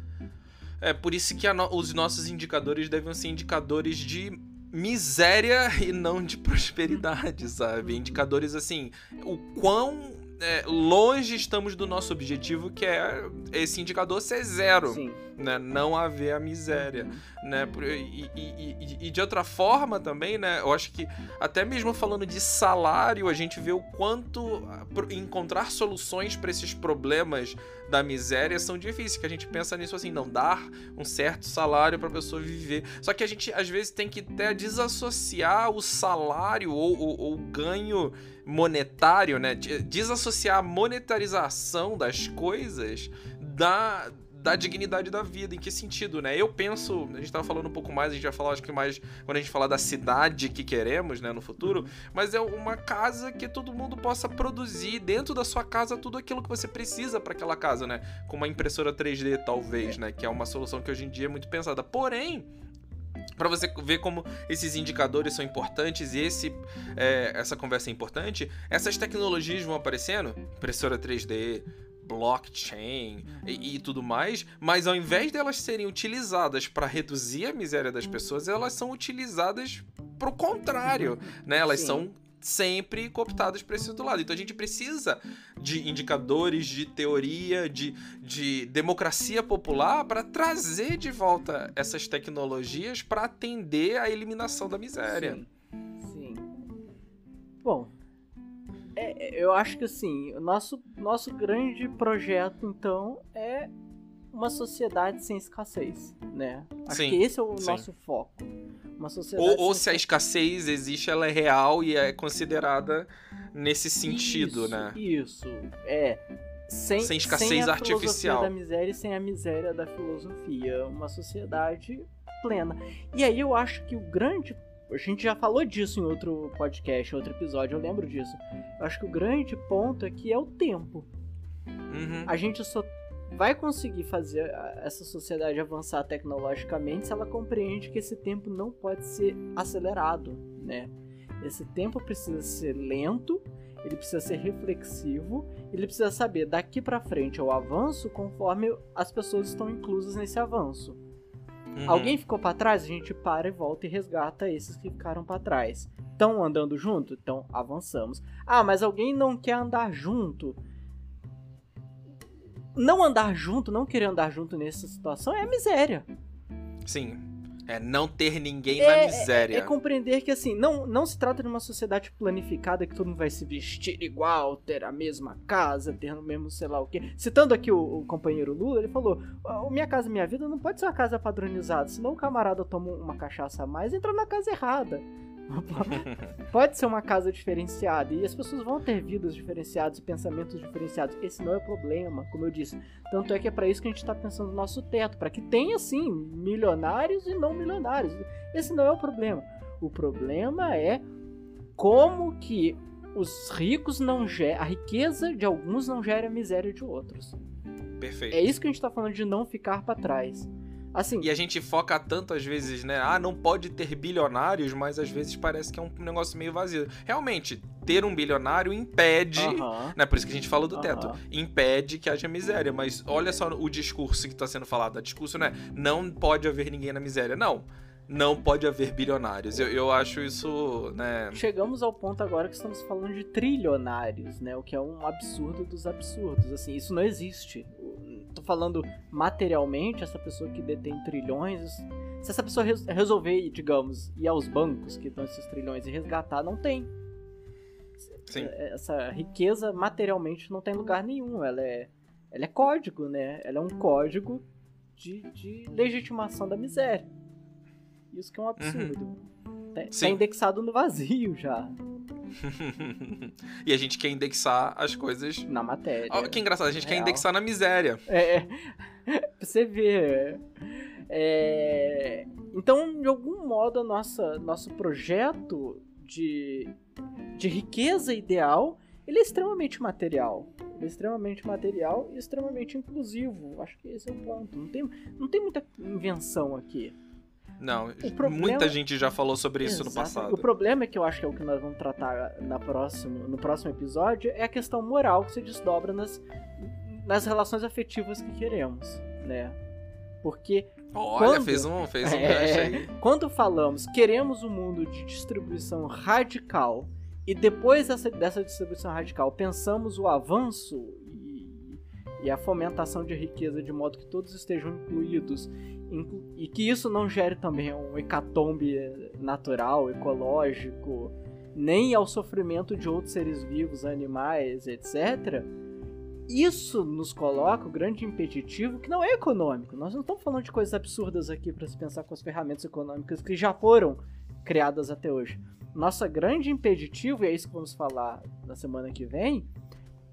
é por isso que no, os nossos indicadores devem ser indicadores de miséria e não de prosperidade, sabe? Indicadores assim, o quão é, longe estamos do nosso objetivo, que é esse indicador ser zero. Sim. Né? Não haver a miséria, né? E, e, e, e, de outra forma também, né? Eu acho que até mesmo falando de salário, a gente vê o quanto encontrar soluções para esses problemas da miséria são difíceis, que a gente pensa nisso assim, não dar um certo salário para a pessoa viver. Só que a gente às vezes tem que até desassociar o salário ou o ganho monetário, né? Desassociar a monetarização das coisas da, da dignidade da vida. Em que sentido, né? Eu penso, a gente tava falando um pouco mais, a gente vai falar acho que mais quando a gente falar da cidade que queremos, né, no futuro, mas é uma casa que todo mundo possa produzir dentro da sua casa tudo aquilo que você precisa para aquela casa, né? Com uma impressora 3D talvez, né, que é uma solução que hoje em dia é muito pensada. Porém, para você ver como esses indicadores são importantes e esse, é, essa conversa é importante, essas tecnologias vão aparecendo, impressora 3D, blockchain e, e, tudo mais, mas ao invés delas serem utilizadas para reduzir a miséria das pessoas, elas são utilizadas pro contrário, né? Elas Sim. são sempre cooptadas para esse outro lado. Então a gente precisa de indicadores, de teoria, de, de democracia popular para trazer de volta essas tecnologias para atender à eliminação da miséria. Sim. Sim. Bom, é, eu acho que assim, o nosso, nosso grande projeto então é uma sociedade sem escassez, né? Acho sim, que esse é o sim. nosso foco. Uma sociedade ou, ou se a escassez existe, ela é real e é considerada nesse sentido, isso, né? Isso, é. Sem, sem escassez sem a artificial. da miséria e sem a miséria da filosofia. Uma sociedade plena. E aí eu acho que o grande a gente já falou disso em outro podcast, outro episódio, eu lembro disso. Eu acho que o grande ponto aqui é o tempo. Uhum. A gente só vai conseguir fazer essa sociedade avançar tecnologicamente se ela compreende que esse tempo não pode ser acelerado, né? Esse tempo precisa ser lento, ele precisa ser reflexivo, ele precisa saber daqui para frente o avanço conforme as pessoas estão inclusas nesse avanço. Uhum. Alguém ficou para trás, a gente para e volta e resgata esses que ficaram para trás. Estão andando junto? Então avançamos. Ah, mas alguém não quer andar junto não andar junto, não querer andar junto nessa situação é miséria. Sim. É não ter ninguém é, na miséria. É, é, compreender que, assim, não, não se trata de uma sociedade planificada que todo mundo vai se vestir igual, ter a mesma casa, ter o mesmo sei lá o quê. Citando aqui o, o companheiro Lula, ele falou: Minha casa, minha vida não pode ser uma casa padronizada, senão o camarada toma uma cachaça a mais e entra na casa errada. Pode ser uma casa diferenciada e as pessoas vão ter vidas diferenciadas e pensamentos diferenciados. Esse não é o problema, como eu disse. Tanto é que é para isso que a gente está pensando no nosso teto, para que tenha sim milionários e não milionários. Esse não é o problema. O problema é como que os ricos não geram, a riqueza de alguns não gera a miséria de outros. Perfeito. É isso que a gente está falando de não ficar para trás. Assim, e a gente foca tanto às vezes, né? Ah, não pode ter bilionários, mas às vezes parece que é um negócio meio vazio. Realmente, ter um bilionário impede, uh -huh. né? Por isso que a gente fala do teto, uh -huh. impede que haja miséria. Mas olha só o discurso que está sendo falado. O discurso não é não pode haver ninguém na miséria. Não não pode haver bilionários. Eu, eu acho isso, né? Chegamos ao ponto agora que estamos falando de trilionários, né? O que é um absurdo dos absurdos. Assim, isso não existe tô falando materialmente, essa pessoa que detém trilhões, se essa pessoa res resolver, digamos, ir aos bancos que dão esses trilhões e resgatar, não tem. Sim. É, essa riqueza materialmente não tem lugar nenhum, ela é, ela é código, né? Ela é um código de, de legitimação da miséria. Isso que é um absurdo. Uhum. Tá, tá indexado no vazio já. e a gente quer indexar as coisas. Na matéria. Oh, que engraçado, a gente Real. quer indexar na miséria. É. é. pra você ver. É... Então, de algum modo, nossa, nosso projeto de, de riqueza ideal ele é extremamente material. Ele é extremamente material e extremamente inclusivo. Acho que esse é o ponto. Não tem, não tem muita invenção aqui. Não, problema... muita gente já falou sobre isso Exato. no passado. O problema é que eu acho que é o que nós vamos tratar na próximo, no próximo episódio é a questão moral que se desdobra nas, nas relações afetivas que queremos, né? Porque Olha, quando, fez um, fez um é, aí. Quando falamos queremos um mundo de distribuição radical e depois dessa, dessa distribuição radical pensamos o avanço e, e a fomentação de riqueza de modo que todos estejam incluídos inclu e que isso não gere também um hecatombe natural, ecológico, nem ao sofrimento de outros seres vivos, animais, etc. Isso nos coloca o grande impeditivo que não é econômico. Nós não estamos falando de coisas absurdas aqui para se pensar com as ferramentas econômicas que já foram criadas até hoje. Nossa grande impeditivo, e é isso que vamos falar na semana que vem,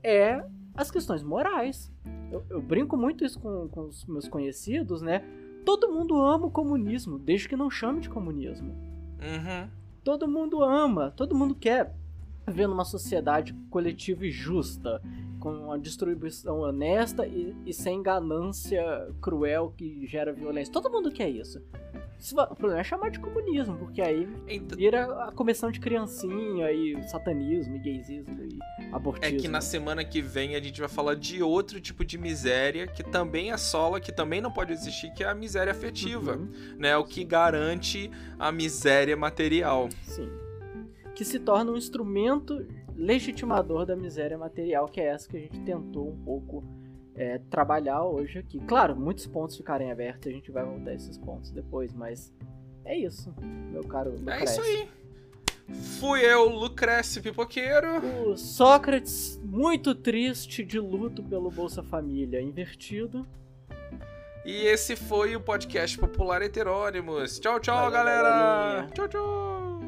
é as questões morais. Eu, eu brinco muito isso com, com os meus conhecidos, né? Todo mundo ama o comunismo, desde que não chame de comunismo. Uhum. Todo mundo ama, todo mundo quer ver numa sociedade coletiva e justa, com uma distribuição honesta e, e, sem ganância cruel que gera violência. Todo mundo quer isso. O problema é chamar de comunismo, porque aí então... vira a comissão de criancinha e satanismo e gaysismo e abortismo. É que na semana que vem a gente vai falar de outro tipo de miséria que também assola, que também não pode existir, que é a miséria afetiva, uhum. né? O que garante a miséria material. Sim. Que se torna um instrumento legitimador da miséria material, que é essa que a gente tentou um pouco é, trabalhar hoje aqui. Claro, muitos pontos ficarem abertos, a gente vai voltar a esses pontos depois, mas é isso, meu caro Lucrece. É isso aí. Fui eu, Lucrece Pipoqueiro. O Sócrates, muito triste, de luto pelo Bolsa Família invertido. E esse foi o podcast Popular Heterônimos. Tchau, tchau, Valeu, galera. Galerinha. Tchau, tchau.